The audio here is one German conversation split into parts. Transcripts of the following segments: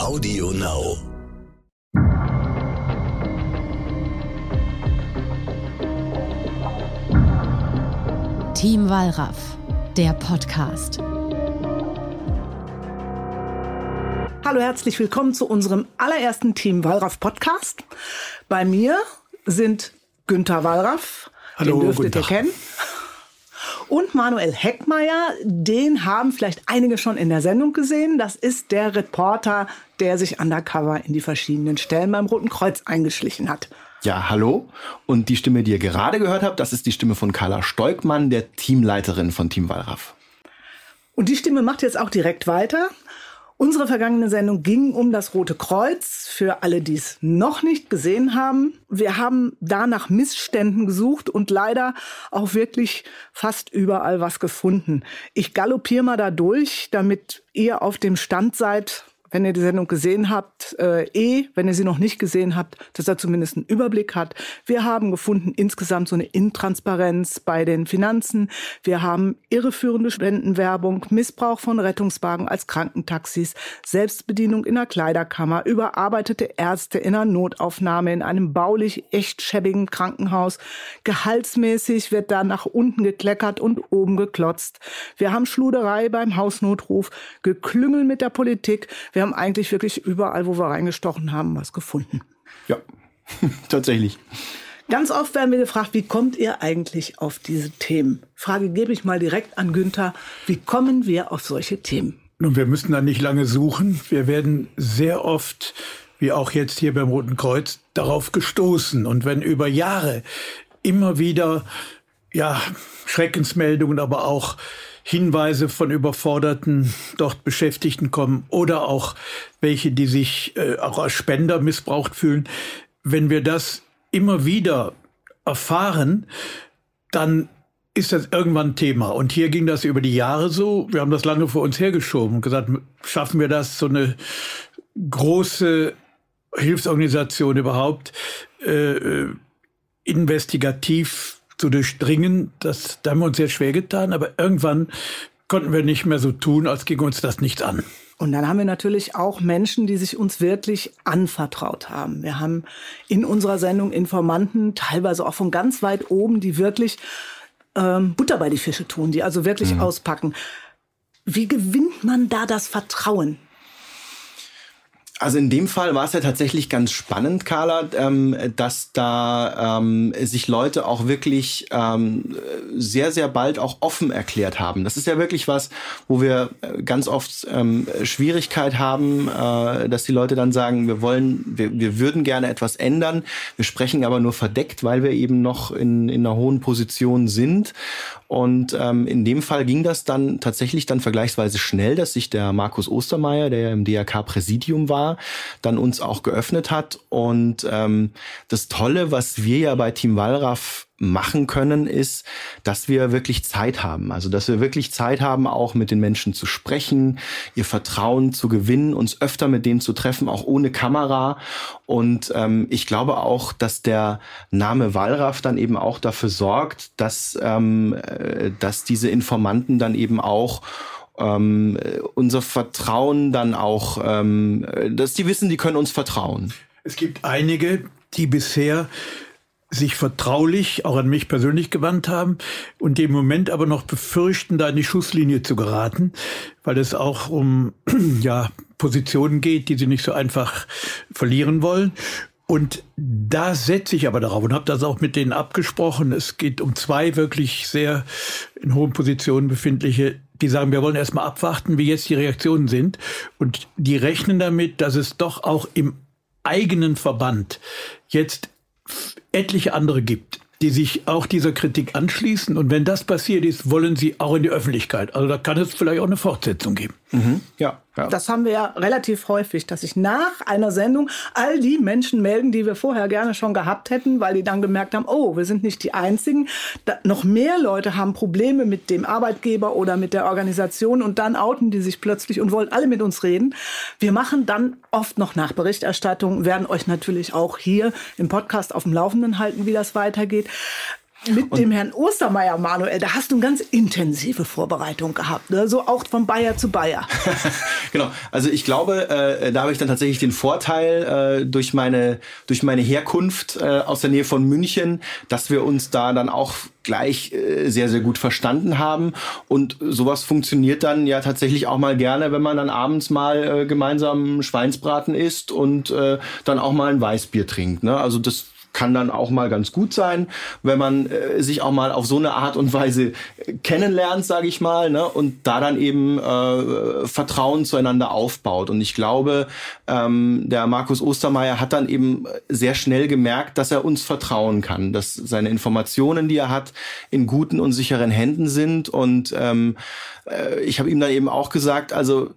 Audio Now. Team Wallraff, der Podcast. Hallo, herzlich willkommen zu unserem allerersten Team Wallraff Podcast. Bei mir sind Günther Wallraff, Hallo, den dürftet ihr kennen. Und Manuel Heckmeier, den haben vielleicht einige schon in der Sendung gesehen. Das ist der Reporter, der sich undercover in die verschiedenen Stellen beim Roten Kreuz eingeschlichen hat. Ja, hallo. Und die Stimme, die ihr gerade gehört habt, das ist die Stimme von Carla Steugmann, der Teamleiterin von Team Wallraff. Und die Stimme macht jetzt auch direkt weiter. Unsere vergangene Sendung ging um das Rote Kreuz. Für alle, die es noch nicht gesehen haben. Wir haben da nach Missständen gesucht und leider auch wirklich fast überall was gefunden. Ich galoppiere mal da durch, damit ihr auf dem Stand seid, wenn ihr die Sendung gesehen habt, äh, eh, wenn ihr sie noch nicht gesehen habt, dass er zumindest einen Überblick hat. Wir haben gefunden insgesamt so eine Intransparenz bei den Finanzen. Wir haben irreführende Spendenwerbung, Missbrauch von Rettungswagen als Krankentaxis, Selbstbedienung in der Kleiderkammer, überarbeitete Ärzte in einer Notaufnahme in einem baulich echt schäbigen Krankenhaus. Gehaltsmäßig wird da nach unten gekleckert und oben geklotzt. Wir haben Schluderei beim Hausnotruf, Geklüngel mit der Politik. Wir haben eigentlich wirklich überall, wo wir reingestochen haben, was gefunden. Ja, tatsächlich. Ganz oft werden wir gefragt, wie kommt ihr eigentlich auf diese Themen? Frage gebe ich mal direkt an Günther. Wie kommen wir auf solche Themen? Nun, wir müssen da nicht lange suchen. Wir werden sehr oft, wie auch jetzt hier beim Roten Kreuz, darauf gestoßen. Und wenn über Jahre immer wieder, ja, Schreckensmeldungen, aber auch Hinweise von überforderten dort Beschäftigten kommen oder auch welche, die sich äh, auch als Spender missbraucht fühlen, wenn wir das immer wieder erfahren, dann ist das irgendwann Thema. Und hier ging das über die Jahre so. Wir haben das lange vor uns hergeschoben und gesagt, schaffen wir das, so eine große Hilfsorganisation überhaupt äh, äh, investigativ zu durchdringen. Das, da haben wir uns sehr schwer getan, aber irgendwann konnten wir nicht mehr so tun, als ging uns das nichts an. Und dann haben wir natürlich auch Menschen, die sich uns wirklich anvertraut haben. Wir haben in unserer Sendung Informanten, teilweise auch von ganz weit oben, die wirklich ähm, Butter bei die Fische tun, die also wirklich auspacken. Wie gewinnt man da das Vertrauen? Also in dem Fall war es ja tatsächlich ganz spannend, Carla, ähm, dass da ähm, sich Leute auch wirklich ähm, sehr, sehr bald auch offen erklärt haben. Das ist ja wirklich was, wo wir äh, ganz oft ähm, Schwierigkeit haben, äh, dass die Leute dann sagen, wir wollen, wir, wir würden gerne etwas ändern, wir sprechen aber nur verdeckt, weil wir eben noch in, in einer hohen Position sind. Und ähm, in dem Fall ging das dann tatsächlich dann vergleichsweise schnell, dass sich der Markus Ostermeier, der ja im DRK-Präsidium war, dann uns auch geöffnet hat. Und ähm, das Tolle, was wir ja bei Team Wallraff machen können, ist, dass wir wirklich Zeit haben. Also, dass wir wirklich Zeit haben, auch mit den Menschen zu sprechen, ihr Vertrauen zu gewinnen, uns öfter mit denen zu treffen, auch ohne Kamera. Und ähm, ich glaube auch, dass der Name Wallraff dann eben auch dafür sorgt, dass, ähm, äh, dass diese Informanten dann eben auch ähm, äh, unser Vertrauen dann auch, ähm, äh, dass die wissen, die können uns vertrauen. Es gibt einige, die bisher sich vertraulich auch an mich persönlich gewandt haben und im Moment aber noch befürchten, da in die Schusslinie zu geraten, weil es auch um ja, Positionen geht, die sie nicht so einfach verlieren wollen. Und da setze ich aber darauf und habe das auch mit denen abgesprochen. Es geht um zwei wirklich sehr in hohen Positionen befindliche, die sagen, wir wollen erstmal abwarten, wie jetzt die Reaktionen sind. Und die rechnen damit, dass es doch auch im eigenen Verband jetzt etliche andere gibt, die sich auch dieser Kritik anschließen. Und wenn das passiert ist, wollen sie auch in die Öffentlichkeit. Also da kann es vielleicht auch eine Fortsetzung geben. Ja, ja. Das haben wir ja relativ häufig, dass sich nach einer Sendung all die Menschen melden, die wir vorher gerne schon gehabt hätten, weil die dann gemerkt haben, oh, wir sind nicht die Einzigen. Da, noch mehr Leute haben Probleme mit dem Arbeitgeber oder mit der Organisation und dann outen die sich plötzlich und wollen alle mit uns reden. Wir machen dann oft noch Nachberichterstattung, werden euch natürlich auch hier im Podcast auf dem Laufenden halten, wie das weitergeht. Mit dem Herrn Ostermeier, Manuel, da hast du eine ganz intensive Vorbereitung gehabt, ne? so auch von Bayer zu Bayer. genau, also ich glaube, äh, da habe ich dann tatsächlich den Vorteil äh, durch meine durch meine Herkunft äh, aus der Nähe von München, dass wir uns da dann auch gleich äh, sehr sehr gut verstanden haben und sowas funktioniert dann ja tatsächlich auch mal gerne, wenn man dann abends mal äh, gemeinsam Schweinsbraten isst und äh, dann auch mal ein Weißbier trinkt. Ne? Also das kann dann auch mal ganz gut sein, wenn man äh, sich auch mal auf so eine Art und Weise äh, kennenlernt, sage ich mal, ne? und da dann eben äh, Vertrauen zueinander aufbaut. Und ich glaube, ähm, der Markus Ostermeier hat dann eben sehr schnell gemerkt, dass er uns vertrauen kann, dass seine Informationen, die er hat, in guten und sicheren Händen sind. Und ähm, äh, ich habe ihm dann eben auch gesagt, also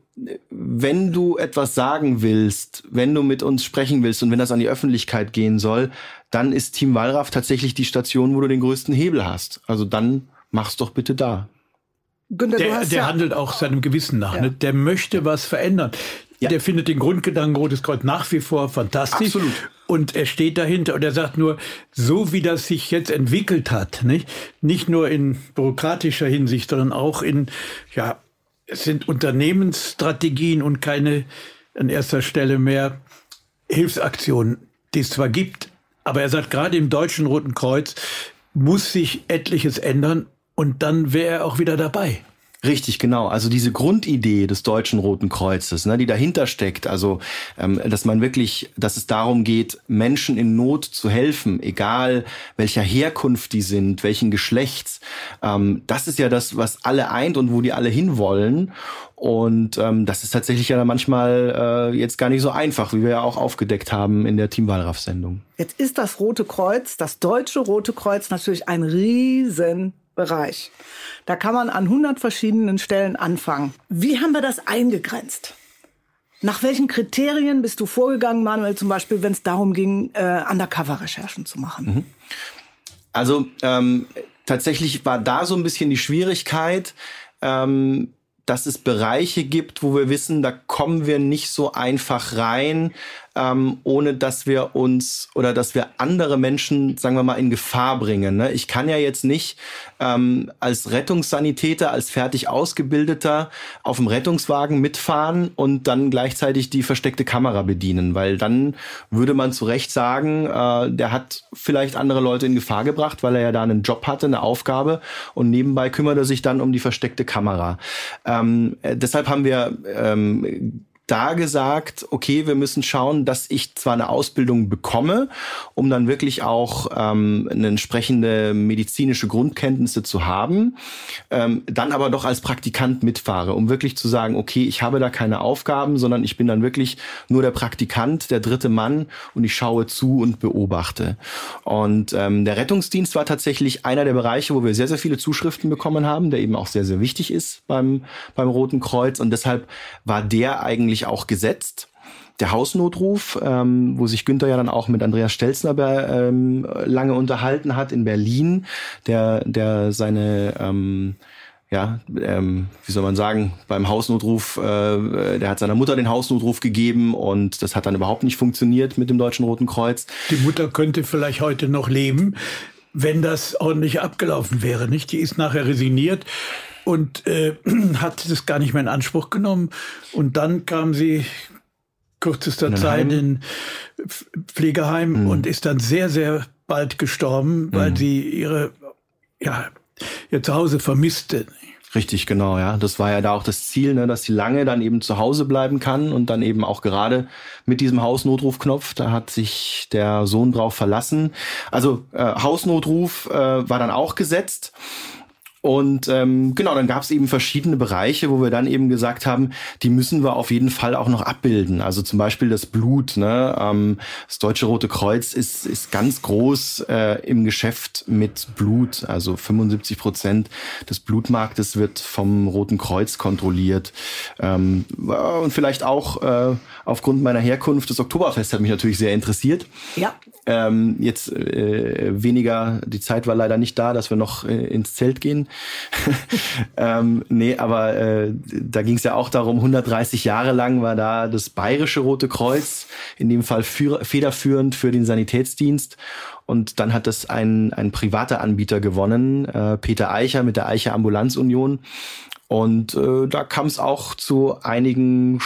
wenn du etwas sagen willst, wenn du mit uns sprechen willst und wenn das an die Öffentlichkeit gehen soll, dann ist Team Wallraff tatsächlich die Station, wo du den größten Hebel hast. Also dann mach's doch bitte da. Günther, der, der ja handelt auch seinem Gewissen nach. Ja. Ne? Der möchte was verändern. Ja. Der findet den Grundgedanken Rotes Kreuz nach wie vor fantastisch. Absolut. Und er steht dahinter und er sagt nur, so wie das sich jetzt entwickelt hat, nicht, nicht nur in bürokratischer Hinsicht, sondern auch in, ja, es sind Unternehmensstrategien und keine an erster Stelle mehr Hilfsaktionen, die es zwar gibt, aber er sagt, gerade im Deutschen Roten Kreuz muss sich etliches ändern und dann wäre er auch wieder dabei. Richtig, genau. Also diese Grundidee des Deutschen Roten Kreuzes, ne, die dahinter steckt, also ähm, dass man wirklich, dass es darum geht, Menschen in Not zu helfen, egal welcher Herkunft die sind, welchen Geschlechts, ähm, das ist ja das, was alle eint und wo die alle hinwollen. Und ähm, das ist tatsächlich ja manchmal äh, jetzt gar nicht so einfach, wie wir ja auch aufgedeckt haben in der Team Wahlraff-Sendung. Jetzt ist das Rote Kreuz, das Deutsche Rote Kreuz natürlich ein riesen Bereich. Da kann man an 100 verschiedenen Stellen anfangen. Wie haben wir das eingegrenzt? Nach welchen Kriterien bist du vorgegangen, Manuel, zum Beispiel, wenn es darum ging, äh, Undercover-Recherchen zu machen? Mhm. Also ähm, tatsächlich war da so ein bisschen die Schwierigkeit, ähm, dass es Bereiche gibt, wo wir wissen, da kommen wir nicht so einfach rein, ähm, ohne dass wir uns oder dass wir andere Menschen, sagen wir mal, in Gefahr bringen. Ne? Ich kann ja jetzt nicht ähm, als Rettungssanitäter, als fertig ausgebildeter auf dem Rettungswagen mitfahren und dann gleichzeitig die versteckte Kamera bedienen, weil dann würde man zu Recht sagen, äh, der hat vielleicht andere Leute in Gefahr gebracht, weil er ja da einen Job hatte, eine Aufgabe und nebenbei kümmert er sich dann um die versteckte Kamera. Ähm, äh, deshalb haben wir ähm, da gesagt, okay, wir müssen schauen, dass ich zwar eine Ausbildung bekomme, um dann wirklich auch ähm, eine entsprechende medizinische Grundkenntnisse zu haben, ähm, dann aber doch als Praktikant mitfahre, um wirklich zu sagen, okay, ich habe da keine Aufgaben, sondern ich bin dann wirklich nur der Praktikant, der dritte Mann und ich schaue zu und beobachte. Und ähm, der Rettungsdienst war tatsächlich einer der Bereiche, wo wir sehr, sehr viele Zuschriften bekommen haben, der eben auch sehr, sehr wichtig ist beim, beim Roten Kreuz. Und deshalb war der eigentlich eigentlich auch gesetzt. Der Hausnotruf, ähm, wo sich Günther ja dann auch mit Andreas Stelzner ähm, lange unterhalten hat in Berlin, der, der seine ähm, ja, ähm, wie soll man sagen, beim Hausnotruf, äh, der hat seiner Mutter den Hausnotruf gegeben und das hat dann überhaupt nicht funktioniert mit dem Deutschen Roten Kreuz. Die Mutter könnte vielleicht heute noch leben, wenn das ordentlich abgelaufen wäre, nicht? Die ist nachher resigniert und äh, hat das gar nicht mehr in Anspruch genommen. Und dann kam sie kürzester in Zeit in Pflegeheim mhm. und ist dann sehr, sehr bald gestorben, weil mhm. sie ihre, ja, ihr Zuhause vermisste. Richtig, genau, ja. Das war ja da auch das Ziel, ne, dass sie lange dann eben zu Hause bleiben kann und dann eben auch gerade mit diesem Hausnotrufknopf, da hat sich der Sohn drauf verlassen. Also äh, Hausnotruf äh, war dann auch gesetzt. Und ähm, genau, dann gab es eben verschiedene Bereiche, wo wir dann eben gesagt haben, die müssen wir auf jeden Fall auch noch abbilden. Also zum Beispiel das Blut. Ne? Ähm, das Deutsche Rote Kreuz ist, ist ganz groß äh, im Geschäft mit Blut. Also 75 Prozent des Blutmarktes wird vom Roten Kreuz kontrolliert. Ähm, und vielleicht auch äh, aufgrund meiner Herkunft, das Oktoberfest hat mich natürlich sehr interessiert. Ja. Ähm, jetzt äh, weniger, die Zeit war leider nicht da, dass wir noch äh, ins Zelt gehen. ähm, nee, aber äh, da ging es ja auch darum, 130 Jahre lang war da das Bayerische Rote Kreuz, in dem Fall für, federführend für den Sanitätsdienst. Und dann hat das ein, ein privater Anbieter gewonnen, äh, Peter Eicher mit der Eicher Ambulanzunion. Und äh, da kam es auch zu einigen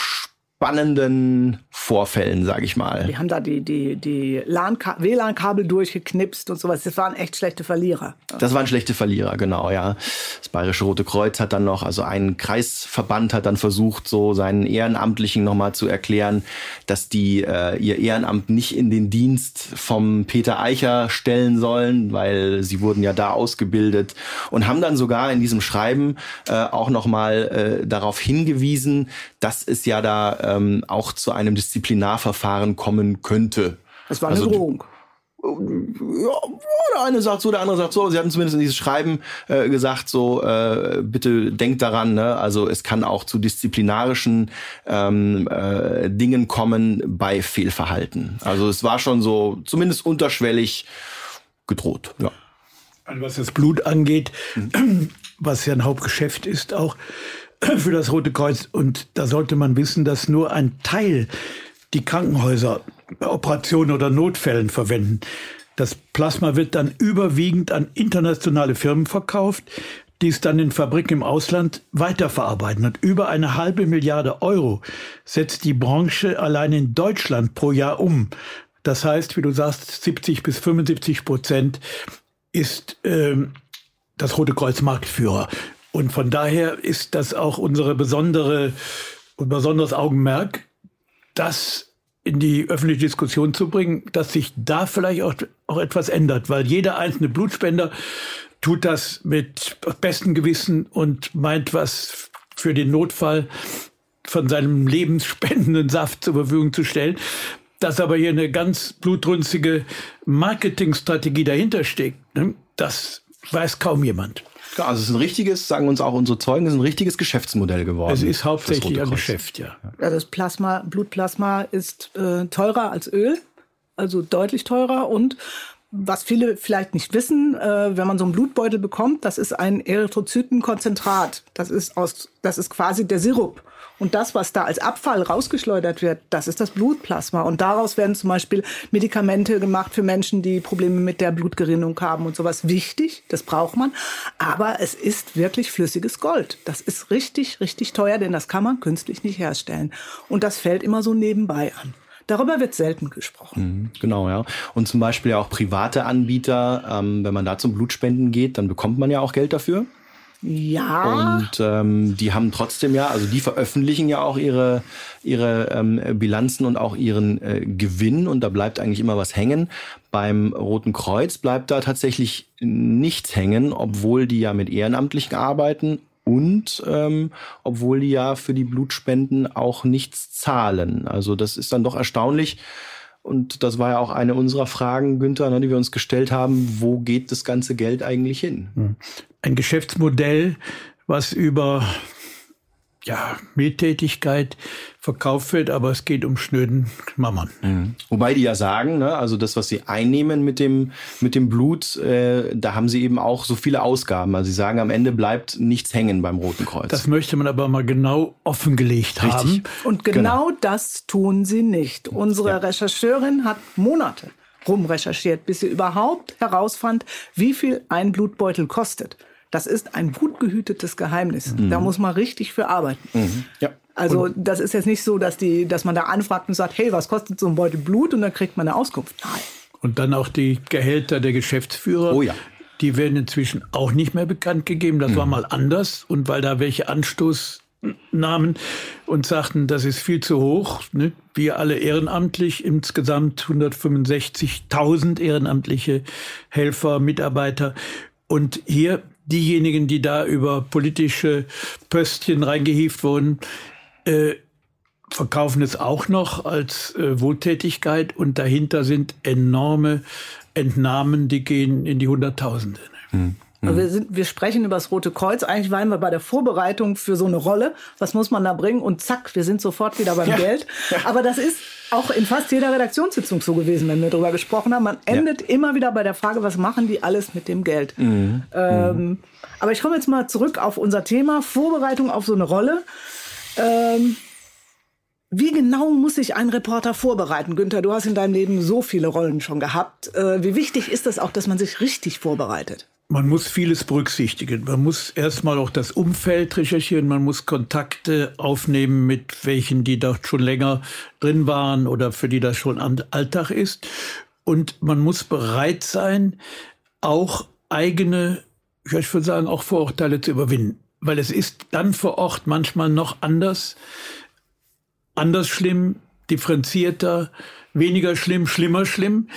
spannenden Vorfällen, sage ich mal. Die haben da die, die, die WLAN-Kabel durchgeknipst und sowas. Das waren echt schlechte Verlierer. Das waren schlechte Verlierer, genau, ja. Das Bayerische Rote Kreuz hat dann noch, also ein Kreisverband hat dann versucht, so seinen Ehrenamtlichen nochmal zu erklären, dass die äh, ihr Ehrenamt nicht in den Dienst vom Peter Eicher stellen sollen, weil sie wurden ja da ausgebildet und haben dann sogar in diesem Schreiben äh, auch nochmal äh, darauf hingewiesen, dass es ja da ähm, auch zu einem Disziplinarverfahren kommen könnte. Das war eine also, Drohung. Ja, der eine sagt so, der andere sagt so. Sie hatten zumindest in dieses Schreiben äh, gesagt, so äh, bitte denkt daran, ne? also es kann auch zu disziplinarischen ähm, äh, Dingen kommen bei Fehlverhalten. Also es war schon so zumindest unterschwellig gedroht. Ja. Was das Blut angeht, mhm. was ja ein Hauptgeschäft ist, auch für das Rote Kreuz. Und da sollte man wissen, dass nur ein Teil die Krankenhäuser bei Operationen oder Notfällen verwenden. Das Plasma wird dann überwiegend an internationale Firmen verkauft, die es dann in Fabriken im Ausland weiterverarbeiten. Und über eine halbe Milliarde Euro setzt die Branche allein in Deutschland pro Jahr um. Das heißt, wie du sagst, 70 bis 75 Prozent ist ähm, das Rote Kreuz Marktführer. Und von daher ist das auch unsere besondere und besonderes Augenmerk, das in die öffentliche Diskussion zu bringen, dass sich da vielleicht auch, auch etwas ändert, weil jeder einzelne Blutspender tut das mit bestem Gewissen und meint was für den Notfall von seinem lebensspendenden Saft zur Verfügung zu stellen. Dass aber hier eine ganz blutrünstige Marketingstrategie dahinter steckt, ne, das weiß kaum jemand. Klar, also es ist ein richtiges, sagen uns auch unsere Zeugen, es ist ein richtiges Geschäftsmodell geworden. Es ist hauptsächlich ein Geschäft, ja. ja. Das Plasma, Blutplasma ist äh, teurer als Öl, also deutlich teurer und was viele vielleicht nicht wissen, äh, wenn man so einen Blutbeutel bekommt, das ist ein Erythrozytenkonzentrat. Das ist aus, das ist quasi der Sirup. Und das, was da als Abfall rausgeschleudert wird, das ist das Blutplasma. Und daraus werden zum Beispiel Medikamente gemacht für Menschen, die Probleme mit der Blutgerinnung haben und sowas. Wichtig, das braucht man. Aber es ist wirklich flüssiges Gold. Das ist richtig, richtig teuer, denn das kann man künstlich nicht herstellen. Und das fällt immer so nebenbei an. Darüber wird selten gesprochen. Mhm, genau, ja. Und zum Beispiel ja auch private Anbieter, ähm, wenn man da zum Blutspenden geht, dann bekommt man ja auch Geld dafür. Ja. Und ähm, die haben trotzdem ja, also die veröffentlichen ja auch ihre, ihre ähm, Bilanzen und auch ihren äh, Gewinn und da bleibt eigentlich immer was hängen. Beim Roten Kreuz bleibt da tatsächlich nichts hängen, obwohl die ja mit Ehrenamtlichen arbeiten und ähm, obwohl die ja für die Blutspenden auch nichts zahlen. Also das ist dann doch erstaunlich. Und das war ja auch eine unserer Fragen, Günther, ne, die wir uns gestellt haben. Wo geht das ganze Geld eigentlich hin? Hm ein Geschäftsmodell, was über ja, Miettätigkeit verkauft wird, aber es geht um schnöden Mammern. Mhm. Wobei die ja sagen, ne, also das, was sie einnehmen mit dem, mit dem Blut, äh, da haben sie eben auch so viele Ausgaben. Also sie sagen, am Ende bleibt nichts hängen beim Roten Kreuz. Das möchte man aber mal genau offengelegt Richtig. haben. Und genau, genau, das tun sie nicht. Unsere ja. Rechercheurin hat Monate rumrecherchiert, bis sie überhaupt herausfand, wie viel ein Blutbeutel kostet. Das ist ein gut gehütetes Geheimnis. Mhm. Da muss man richtig für arbeiten. Mhm. Ja. Also und das ist jetzt nicht so, dass, die, dass man da anfragt und sagt, hey, was kostet so ein Beutel Blut? Und dann kriegt man eine Auskunft. Nein. Und dann auch die Gehälter der Geschäftsführer. Oh ja. Die werden inzwischen auch nicht mehr bekannt gegeben. Das mhm. war mal anders. Und weil da welche Anstoß nahmen und sagten, das ist viel zu hoch. Ne? Wir alle ehrenamtlich, insgesamt 165.000 ehrenamtliche Helfer, Mitarbeiter. Und hier diejenigen, die da über politische Pöstchen reingehieft wurden, äh, verkaufen es auch noch als äh, Wohltätigkeit und dahinter sind enorme Entnahmen, die gehen in die Hunderttausende. Hm. Mhm. Wir, sind, wir sprechen über das Rote Kreuz. Eigentlich waren wir bei der Vorbereitung für so eine Rolle. Was muss man da bringen? Und zack, wir sind sofort wieder beim ja. Geld. Aber das ist auch in fast jeder Redaktionssitzung so gewesen, wenn wir darüber gesprochen haben. Man endet ja. immer wieder bei der Frage, was machen die alles mit dem Geld? Mhm. Ähm, mhm. Aber ich komme jetzt mal zurück auf unser Thema, Vorbereitung auf so eine Rolle. Ähm, wie genau muss sich ein Reporter vorbereiten? Günther, du hast in deinem Leben so viele Rollen schon gehabt. Äh, wie wichtig ist es auch, dass man sich richtig vorbereitet? Man muss vieles berücksichtigen. Man muss erstmal auch das Umfeld recherchieren. Man muss Kontakte aufnehmen mit welchen, die dort schon länger drin waren oder für die das schon Alltag ist. Und man muss bereit sein, auch eigene, ich würde sagen, auch Vorurteile zu überwinden. Weil es ist dann vor Ort manchmal noch anders, anders schlimm, differenzierter, weniger schlimm, schlimmer schlimm.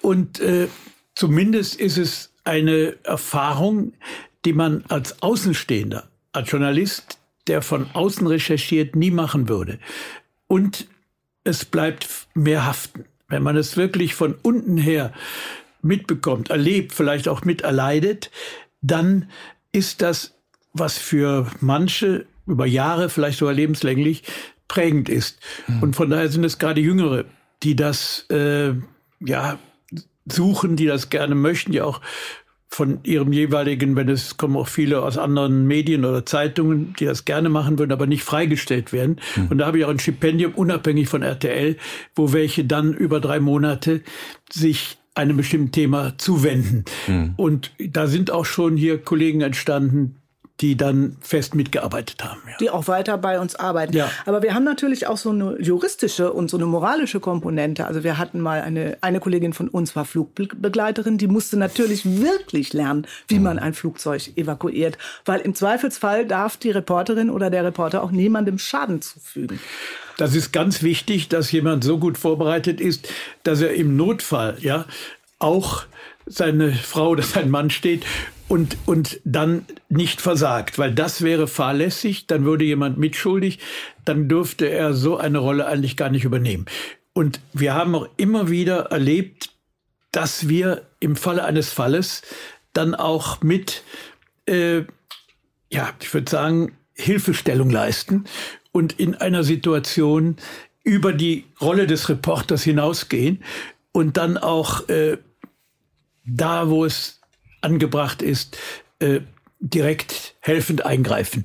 Und äh, zumindest ist es eine Erfahrung, die man als Außenstehender, als Journalist, der von außen recherchiert, nie machen würde. Und es bleibt mehr haften. Wenn man es wirklich von unten her mitbekommt, erlebt, vielleicht auch miterleidet, dann ist das, was für manche über Jahre, vielleicht sogar lebenslänglich, prägend ist. Mhm. Und von daher sind es gerade Jüngere, die das äh, ja suchen, die das gerne möchten, die auch von ihrem jeweiligen, wenn es kommen auch viele aus anderen Medien oder Zeitungen, die das gerne machen würden, aber nicht freigestellt werden. Mhm. Und da habe ich auch ein Stipendium unabhängig von RTL, wo welche dann über drei Monate sich einem bestimmten Thema zuwenden. Mhm. Und da sind auch schon hier Kollegen entstanden, die dann fest mitgearbeitet haben. Ja. Die auch weiter bei uns arbeiten. Ja. Aber wir haben natürlich auch so eine juristische und so eine moralische Komponente. Also wir hatten mal eine, eine Kollegin von uns war Flugbegleiterin, die musste natürlich wirklich lernen, wie man ein Flugzeug evakuiert. Weil im Zweifelsfall darf die Reporterin oder der Reporter auch niemandem Schaden zufügen. Das ist ganz wichtig, dass jemand so gut vorbereitet ist, dass er im Notfall, ja, auch seine Frau oder sein Mann steht und, und dann nicht versagt, weil das wäre fahrlässig, dann würde jemand mitschuldig, dann dürfte er so eine Rolle eigentlich gar nicht übernehmen. Und wir haben auch immer wieder erlebt, dass wir im Falle eines Falles dann auch mit, äh, ja, ich würde sagen, Hilfestellung leisten und in einer Situation über die Rolle des Reporters hinausgehen und dann auch äh, da, wo es angebracht ist, äh, direkt helfend eingreifen.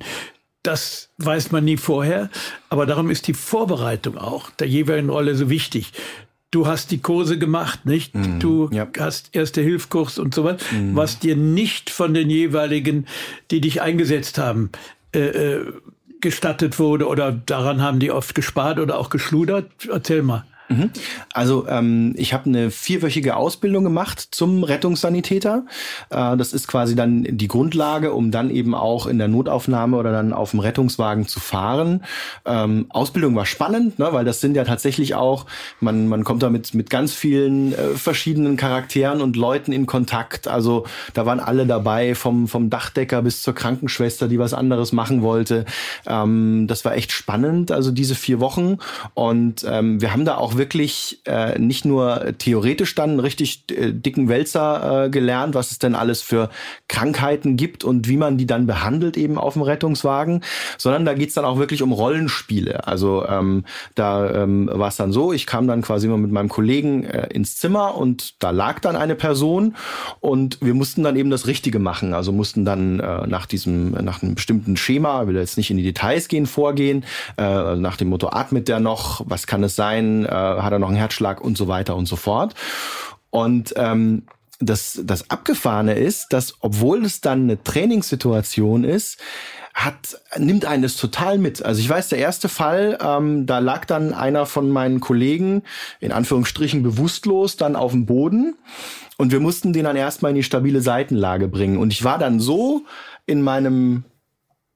Das weiß man nie vorher, aber darum ist die Vorbereitung auch der jeweiligen Rolle so wichtig. Du hast die Kurse gemacht, nicht? Mm, du ja. hast erste Hilfskurs und so weiter, mm. was dir nicht von den jeweiligen, die dich eingesetzt haben, äh, äh, gestattet wurde oder daran haben die oft gespart oder auch geschludert. Erzähl mal. Mhm. Also ähm, ich habe eine vierwöchige Ausbildung gemacht zum Rettungssanitäter. Äh, das ist quasi dann die Grundlage, um dann eben auch in der Notaufnahme oder dann auf dem Rettungswagen zu fahren. Ähm, Ausbildung war spannend, ne, weil das sind ja tatsächlich auch, man, man kommt da mit, mit ganz vielen äh, verschiedenen Charakteren und Leuten in Kontakt. Also da waren alle dabei, vom, vom Dachdecker bis zur Krankenschwester, die was anderes machen wollte. Ähm, das war echt spannend, also diese vier Wochen. Und ähm, wir haben da auch wirklich äh, nicht nur theoretisch dann einen richtig äh, dicken Wälzer äh, gelernt, was es denn alles für Krankheiten gibt und wie man die dann behandelt eben auf dem Rettungswagen, sondern da geht's dann auch wirklich um Rollenspiele. Also ähm, da ähm, war es dann so, ich kam dann quasi immer mit meinem Kollegen äh, ins Zimmer und da lag dann eine Person und wir mussten dann eben das Richtige machen. Also mussten dann äh, nach diesem, nach einem bestimmten Schema, will jetzt nicht in die Details gehen, vorgehen, äh, nach dem Motto, atmet der noch, was kann es sein, äh, hat er noch einen Herzschlag und so weiter und so fort. Und ähm, das, das Abgefahrene ist, dass obwohl es dann eine Trainingssituation ist, hat, nimmt einen das total mit. Also ich weiß, der erste Fall, ähm, da lag dann einer von meinen Kollegen, in Anführungsstrichen bewusstlos, dann auf dem Boden. Und wir mussten den dann erstmal in die stabile Seitenlage bringen. Und ich war dann so in meinem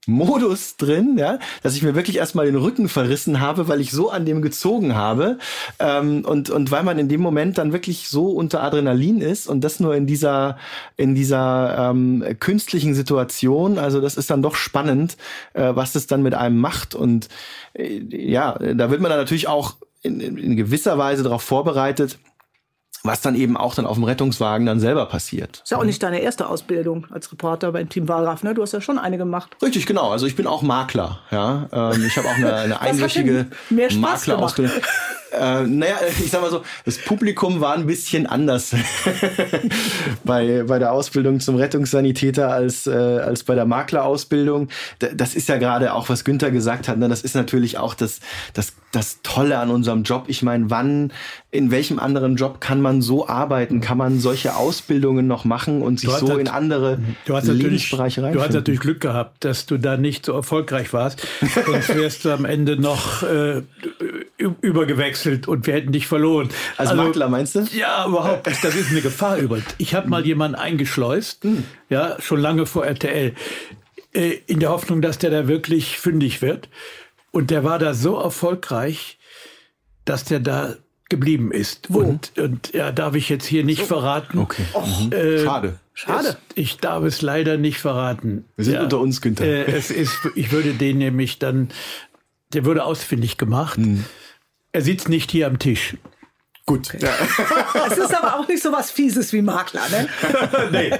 Modus drin, ja, dass ich mir wirklich erstmal den Rücken verrissen habe, weil ich so an dem gezogen habe ähm, und und weil man in dem Moment dann wirklich so unter Adrenalin ist und das nur in dieser in dieser ähm, künstlichen Situation, also das ist dann doch spannend, äh, was das dann mit einem macht. Und äh, ja, da wird man dann natürlich auch in, in gewisser Weise darauf vorbereitet was dann eben auch dann auf dem Rettungswagen dann selber passiert. Ist ja auch nicht deine erste Ausbildung als Reporter beim Team Wallraff, ne? Du hast ja schon eine gemacht. Richtig, genau. Also ich bin auch Makler, ja. Ähm, ich habe auch eine, eine einwöchige Maklerausbildung. Äh, naja, ich sag mal so, das Publikum war ein bisschen anders bei, bei der Ausbildung zum Rettungssanitäter als, äh, als bei der Maklerausbildung. Das ist ja gerade auch, was Günther gesagt hat. Ne? Das ist natürlich auch das, das, das Tolle an unserem Job. Ich meine, wann, in welchem anderen Job kann man so arbeiten? Kann man solche Ausbildungen noch machen und sich so in andere du hast Lebensbereiche rein? Du hast natürlich Glück gehabt, dass du da nicht so erfolgreich warst. Sonst wärst du am Ende noch äh, übergewechselt und wir hätten dich verloren. Als also, Makler meinst du? Ja, überhaupt. Das ist eine Gefahr übrigens. Ich habe mal jemanden eingeschleust, hm. ja, schon lange vor RTL, äh, in der Hoffnung, dass der da wirklich fündig wird. Und der war da so erfolgreich, dass der da geblieben ist. Wo? Und, und ja, darf ich jetzt hier nicht so. verraten. Okay. Mhm. Äh, Schade. Schade. Es, ich darf es leider nicht verraten. Wir sind ja, unter uns, Günther. Äh, es ist, ich würde den nämlich dann, der würde ausfindig gemacht. Mhm. Er sitzt nicht hier am Tisch. Gut. Okay. Ja. es ist aber auch nicht so was Fieses wie Makler, ne? nee.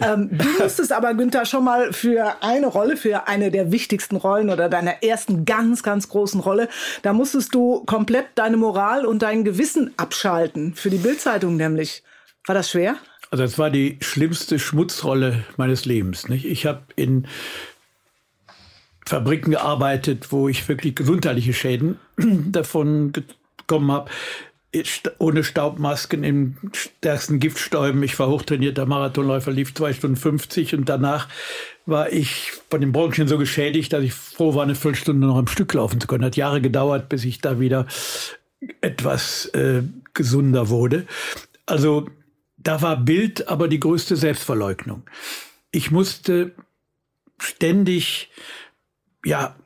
ähm, du musstest aber, Günther, schon mal für eine Rolle, für eine der wichtigsten Rollen oder deiner ersten ganz, ganz großen Rolle, da musstest du komplett deine Moral und dein Gewissen abschalten. Für die Bildzeitung nämlich. War das schwer? Also es war die schlimmste Schmutzrolle meines Lebens. Nicht? Ich habe in Fabriken gearbeitet, wo ich wirklich gesundheitliche Schäden davon bekommen habe. Ohne Staubmasken im stärksten Giftstäuben. Ich war hochtrainierter Marathonläufer, lief zwei Stunden 50 und danach war ich von den Bronchien so geschädigt, dass ich froh war, eine Viertelstunde noch am Stück laufen zu können. Hat Jahre gedauert, bis ich da wieder etwas äh, gesunder wurde. Also da war Bild aber die größte Selbstverleugnung. Ich musste ständig ja,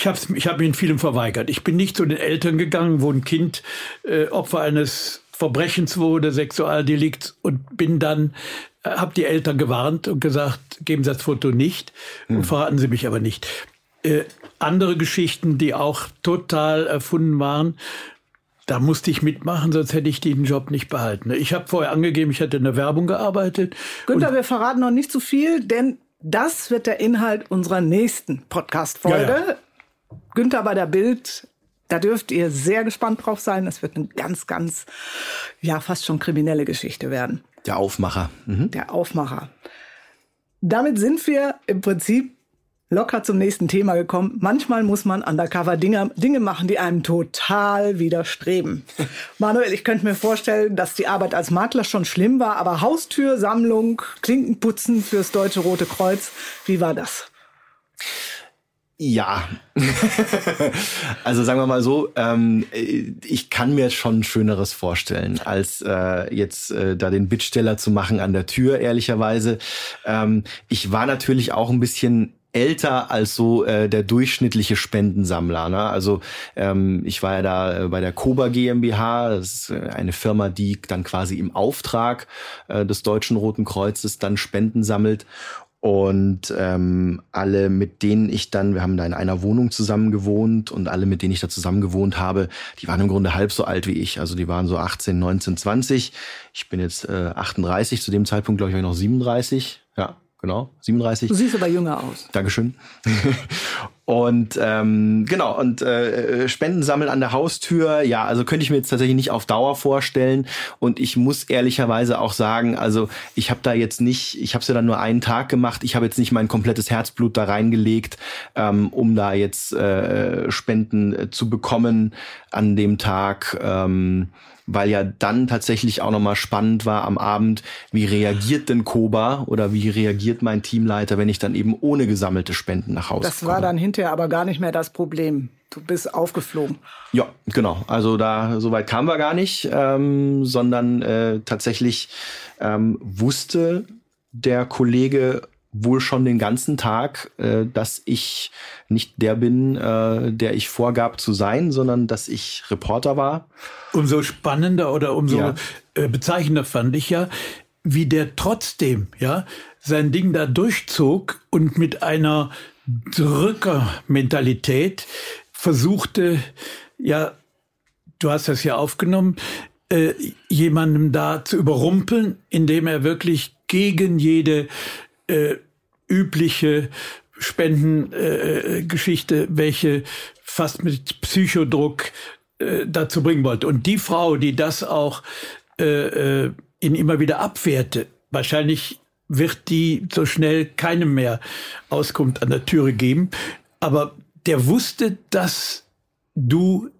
ich habe ich hab mich in vielem verweigert. Ich bin nicht zu den Eltern gegangen, wo ein Kind äh, Opfer eines Verbrechens wurde, Sexualdelikt und bin dann, äh, habe die Eltern gewarnt und gesagt, geben Sie das Foto nicht und hm. verraten Sie mich aber nicht. Äh, andere Geschichten, die auch total erfunden waren, da musste ich mitmachen, sonst hätte ich den Job nicht behalten. Ich habe vorher angegeben, ich hätte in der Werbung gearbeitet. Günther, wir verraten noch nicht zu so viel, denn das wird der Inhalt unserer nächsten Podcast-Folge. Ja, ja. Günther bei der Bild, da dürft ihr sehr gespannt drauf sein. Es wird eine ganz, ganz, ja, fast schon kriminelle Geschichte werden. Der Aufmacher. Mhm. Der Aufmacher. Damit sind wir im Prinzip locker zum nächsten Thema gekommen. Manchmal muss man undercover Dinge, Dinge machen, die einem total widerstreben. Manuel, ich könnte mir vorstellen, dass die Arbeit als Makler schon schlimm war, aber Haustürsammlung, Klinkenputzen fürs Deutsche Rote Kreuz, wie war das? Ja, also sagen wir mal so, ähm, ich kann mir schon Schöneres vorstellen, als äh, jetzt äh, da den Bittsteller zu machen an der Tür, ehrlicherweise. Ähm, ich war natürlich auch ein bisschen älter als so äh, der durchschnittliche Spendensammler. Ne? Also ähm, ich war ja da äh, bei der Koba GmbH, das ist äh, eine Firma, die dann quasi im Auftrag äh, des Deutschen Roten Kreuzes dann Spenden sammelt. Und ähm, alle, mit denen ich dann, wir haben da in einer Wohnung zusammen gewohnt und alle, mit denen ich da zusammen gewohnt habe, die waren im Grunde halb so alt wie ich. Also die waren so 18, 19, 20. Ich bin jetzt äh, 38, zu dem Zeitpunkt glaube ich war ich noch 37. Ja, genau, 37. Du siehst aber jünger aus. Dankeschön. und ähm, genau, und äh, Spenden sammeln an der Haustür, ja, also könnte ich mir jetzt tatsächlich nicht auf Dauer vorstellen. Und ich muss ehrlicherweise auch sagen, also ich habe da jetzt nicht, ich habe es ja dann nur einen Tag gemacht, ich habe jetzt nicht mein komplettes Herzblut da reingelegt, ähm, um da jetzt äh, Spenden äh, zu bekommen an dem Tag. Ähm, weil ja dann tatsächlich auch nochmal spannend war am Abend, wie reagiert denn Koba oder wie reagiert mein Teamleiter, wenn ich dann eben ohne gesammelte Spenden nach Hause Das komme. war dann hinterher aber gar nicht mehr das Problem. Du bist aufgeflogen. Ja, genau. Also da so weit kamen wir gar nicht, ähm, sondern äh, tatsächlich ähm, wusste der Kollege wohl schon den ganzen Tag, äh, dass ich nicht der bin, äh, der ich vorgab zu sein, sondern dass ich Reporter war. Umso spannender oder umso ja. äh, bezeichnender fand ich ja, wie der trotzdem ja sein Ding da durchzog und mit einer Drückermentalität versuchte, ja, du hast das ja aufgenommen, äh, jemandem da zu überrumpeln, indem er wirklich gegen jede äh, übliche Spendengeschichte, äh, welche fast mit Psychodruck äh, dazu bringen wollte. Und die Frau, die das auch äh, äh, ihn immer wieder abwehrte, wahrscheinlich wird die so schnell keinem mehr Auskunft an der Türe geben. Aber der wusste, dass du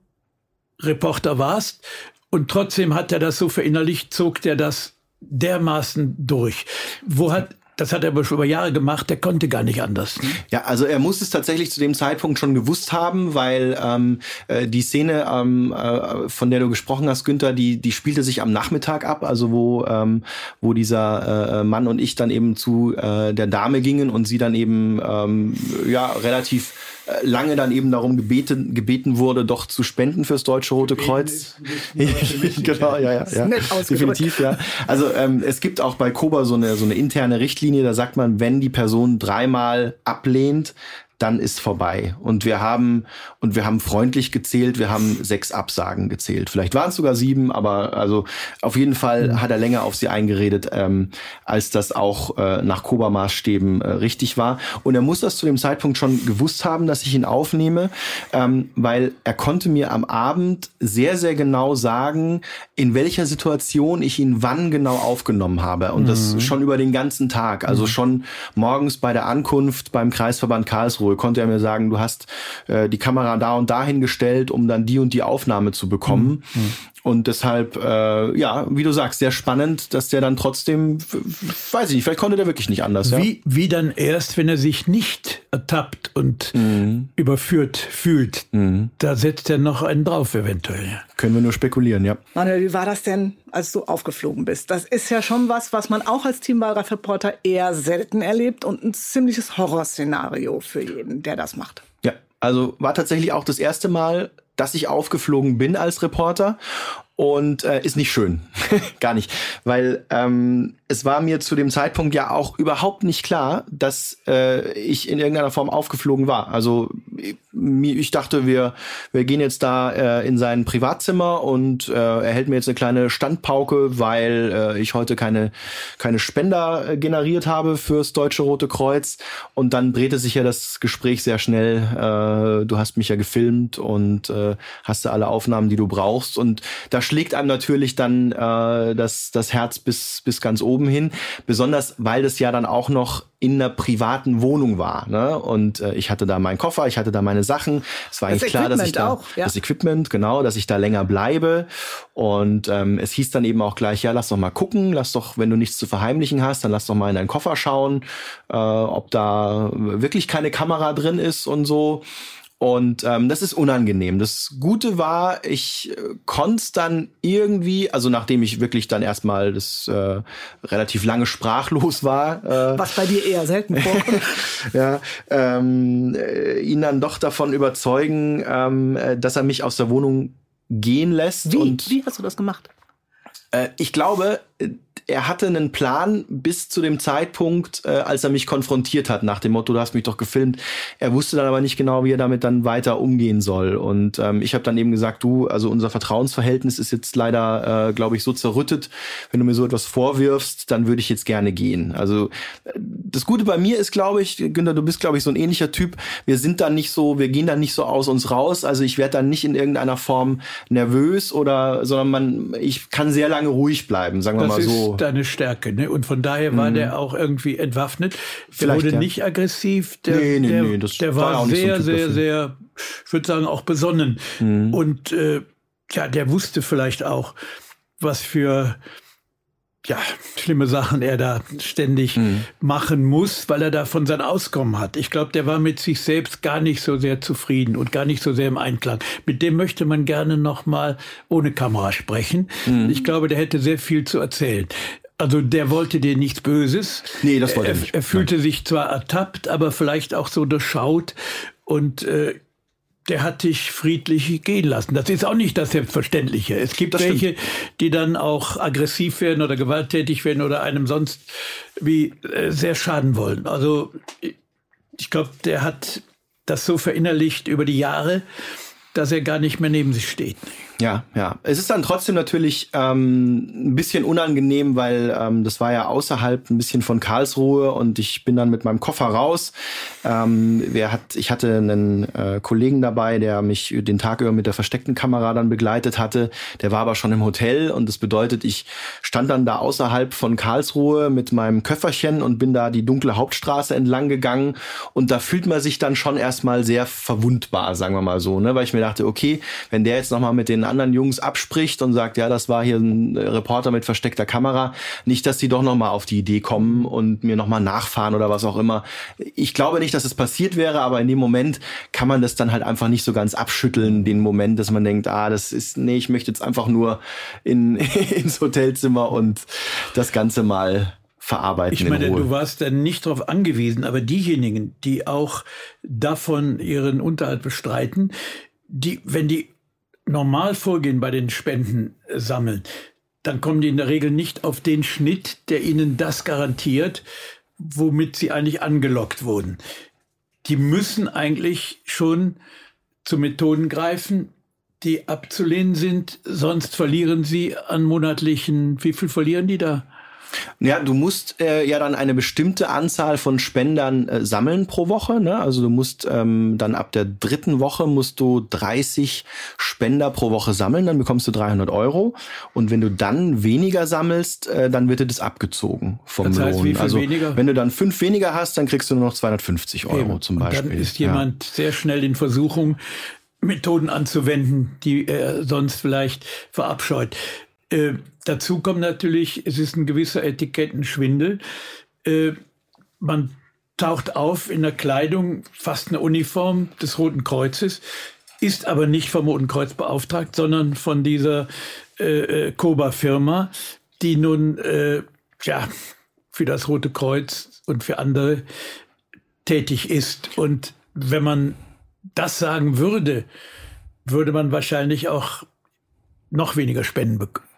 Reporter warst und trotzdem hat er das so verinnerlicht, zog der das dermaßen durch. Wo hat das hat er aber schon über Jahre gemacht, der konnte gar nicht anders. Ne? Ja, also er muss es tatsächlich zu dem Zeitpunkt schon gewusst haben, weil ähm, äh, die Szene, ähm, äh, von der du gesprochen hast, Günther, die, die spielte sich am Nachmittag ab, also wo, ähm, wo dieser äh, Mann und ich dann eben zu äh, der Dame gingen und sie dann eben ähm, ja relativ äh, lange dann eben darum gebeten, gebeten wurde, doch zu spenden fürs Deutsche Rote Kreuz. genau, ja, ja, ja. definitiv, ja. Also ähm, es gibt auch bei Koba so eine so eine interne Richtlinie, da sagt man, wenn die Person dreimal ablehnt, dann ist vorbei. Und wir haben, und wir haben freundlich gezählt, wir haben sechs Absagen gezählt. Vielleicht waren es sogar sieben, aber also auf jeden Fall mhm. hat er länger auf sie eingeredet, ähm, als das auch äh, nach Koba-Maßstäben äh, richtig war. Und er muss das zu dem Zeitpunkt schon gewusst haben, dass ich ihn aufnehme, ähm, weil er konnte mir am Abend sehr, sehr genau sagen, in welcher Situation ich ihn wann genau aufgenommen habe. Und mhm. das schon über den ganzen Tag. Also mhm. schon morgens bei der Ankunft beim Kreisverband Karlsruhe Karlsruhe konnte er mir sagen, du hast äh, die Kamera da und dahin gestellt, um dann die und die Aufnahme zu bekommen. Mhm. Und deshalb, äh, ja, wie du sagst, sehr spannend, dass der dann trotzdem, weiß ich nicht, vielleicht konnte der wirklich nicht anders. Wie, ja? wie dann erst, wenn er sich nicht ertappt und mhm. überführt fühlt, mhm. da setzt er noch einen drauf eventuell. Können wir nur spekulieren, ja. Manuel, wie war das denn, als du aufgeflogen bist? Das ist ja schon was, was man auch als Teamwahlreporter eher selten erlebt und ein ziemliches Horrorszenario für jeden, der das macht. Ja, also war tatsächlich auch das erste Mal, dass ich aufgeflogen bin als Reporter. Und äh, ist nicht schön, gar nicht, weil ähm, es war mir zu dem Zeitpunkt ja auch überhaupt nicht klar, dass äh, ich in irgendeiner Form aufgeflogen war. Also ich dachte, wir wir gehen jetzt da äh, in sein Privatzimmer und äh, er hält mir jetzt eine kleine Standpauke, weil äh, ich heute keine keine Spender äh, generiert habe fürs Deutsche Rote Kreuz und dann drehte sich ja das Gespräch sehr schnell. Äh, du hast mich ja gefilmt und äh, hast du alle Aufnahmen, die du brauchst und da schlägt einem natürlich dann äh, das das Herz bis bis ganz oben oben hin, besonders weil das ja dann auch noch in einer privaten Wohnung war. Ne? Und äh, ich hatte da meinen Koffer, ich hatte da meine Sachen. Es war das eigentlich klar, dass ich da auch, ja. das Equipment, genau, dass ich da länger bleibe. Und ähm, es hieß dann eben auch gleich, ja, lass doch mal gucken, lass doch, wenn du nichts zu verheimlichen hast, dann lass doch mal in deinen Koffer schauen, äh, ob da wirklich keine Kamera drin ist und so. Und ähm, das ist unangenehm. Das Gute war, ich äh, konnte dann irgendwie, also nachdem ich wirklich dann erstmal das äh, relativ lange sprachlos war. Äh, Was bei dir eher selten vorkommt. ja, ähm, äh, ihn dann doch davon überzeugen, ähm, äh, dass er mich aus der Wohnung gehen lässt. Wie? Und, Wie hast du das gemacht? Äh, ich glaube, er hatte einen Plan bis zu dem Zeitpunkt, äh, als er mich konfrontiert hat, nach dem Motto, du hast mich doch gefilmt. Er wusste dann aber nicht genau, wie er damit dann weiter umgehen soll. Und ähm, ich habe dann eben gesagt, du, also unser Vertrauensverhältnis ist jetzt leider, äh, glaube ich, so zerrüttet. Wenn du mir so etwas vorwirfst, dann würde ich jetzt gerne gehen. Also äh, das Gute bei mir ist, glaube ich, Günther, du bist, glaube ich, so ein ähnlicher Typ. Wir sind dann nicht so, wir gehen dann nicht so aus uns raus. Also ich werde dann nicht in irgendeiner Form nervös oder, sondern man, ich kann sehr lange ruhig bleiben, sagen wir das mal so deine Stärke. Ne? Und von daher war mhm. der auch irgendwie entwaffnet. Der wurde ja. nicht aggressiv. Der, nee, nee, der, nee, das der war, war sehr, so sehr, sehr, ich würde sagen, auch besonnen. Mhm. Und äh, ja, der wusste vielleicht auch, was für ja, schlimme Sachen er da ständig mhm. machen muss, weil er davon sein Auskommen hat. Ich glaube, der war mit sich selbst gar nicht so sehr zufrieden und gar nicht so sehr im Einklang. Mit dem möchte man gerne noch mal ohne Kamera sprechen. Mhm. Ich glaube, der hätte sehr viel zu erzählen. Also der wollte dir nichts Böses. Nee, das wollte er nicht. Er fühlte Nein. sich zwar ertappt, aber vielleicht auch so durchschaut und äh, der hat dich friedlich gehen lassen. Das ist auch nicht das Selbstverständliche. Es gibt das welche, stimmt. die dann auch aggressiv werden oder gewalttätig werden oder einem sonst wie äh, sehr schaden wollen. Also ich glaube, der hat das so verinnerlicht über die Jahre, dass er gar nicht mehr neben sich steht. Ja, ja. Es ist dann trotzdem natürlich ähm, ein bisschen unangenehm, weil ähm, das war ja außerhalb ein bisschen von Karlsruhe und ich bin dann mit meinem Koffer raus. Ähm, wer hat, ich hatte einen äh, Kollegen dabei, der mich den Tag über mit der versteckten Kamera dann begleitet hatte. Der war aber schon im Hotel und das bedeutet, ich stand dann da außerhalb von Karlsruhe mit meinem Köfferchen und bin da die dunkle Hauptstraße entlang gegangen und da fühlt man sich dann schon erstmal sehr verwundbar, sagen wir mal so, ne? weil ich mir dachte, okay, wenn der jetzt nochmal mit den anderen Jungs abspricht und sagt, ja, das war hier ein Reporter mit versteckter Kamera, nicht, dass die doch noch mal auf die Idee kommen und mir noch mal nachfahren oder was auch immer. Ich glaube nicht, dass es passiert wäre, aber in dem Moment kann man das dann halt einfach nicht so ganz abschütteln, den Moment, dass man denkt, ah, das ist, nee, ich möchte jetzt einfach nur in, ins Hotelzimmer und das Ganze mal verarbeiten. Ich meine, du warst dann nicht darauf angewiesen, aber diejenigen, die auch davon ihren Unterhalt bestreiten, die, wenn die normal vorgehen bei den Spenden sammeln, dann kommen die in der Regel nicht auf den Schnitt, der ihnen das garantiert, womit sie eigentlich angelockt wurden. Die müssen eigentlich schon zu Methoden greifen, die abzulehnen sind, sonst verlieren sie an monatlichen, wie viel verlieren die da? Ja, du musst äh, ja dann eine bestimmte Anzahl von Spendern äh, sammeln pro Woche. Ne? Also du musst ähm, dann ab der dritten Woche musst du 30 Spender pro Woche sammeln, dann bekommst du 300 Euro. Und wenn du dann weniger sammelst, äh, dann wird dir das abgezogen vom das heißt, Lohn. Wie viel also weniger? wenn du dann fünf weniger hast, dann kriegst du nur noch 250 Euro Eben. zum Und Beispiel. Dann ist jemand ja. sehr schnell in Versuchung, Methoden anzuwenden, die er sonst vielleicht verabscheut. Äh, dazu kommt natürlich, es ist ein gewisser Etikettenschwindel. Äh, man taucht auf in der Kleidung, fast eine Uniform des Roten Kreuzes, ist aber nicht vom Roten Kreuz beauftragt, sondern von dieser äh, äh Koba-Firma, die nun äh, ja, für das Rote Kreuz und für andere tätig ist. Und wenn man das sagen würde, würde man wahrscheinlich auch noch weniger Spenden bekommen.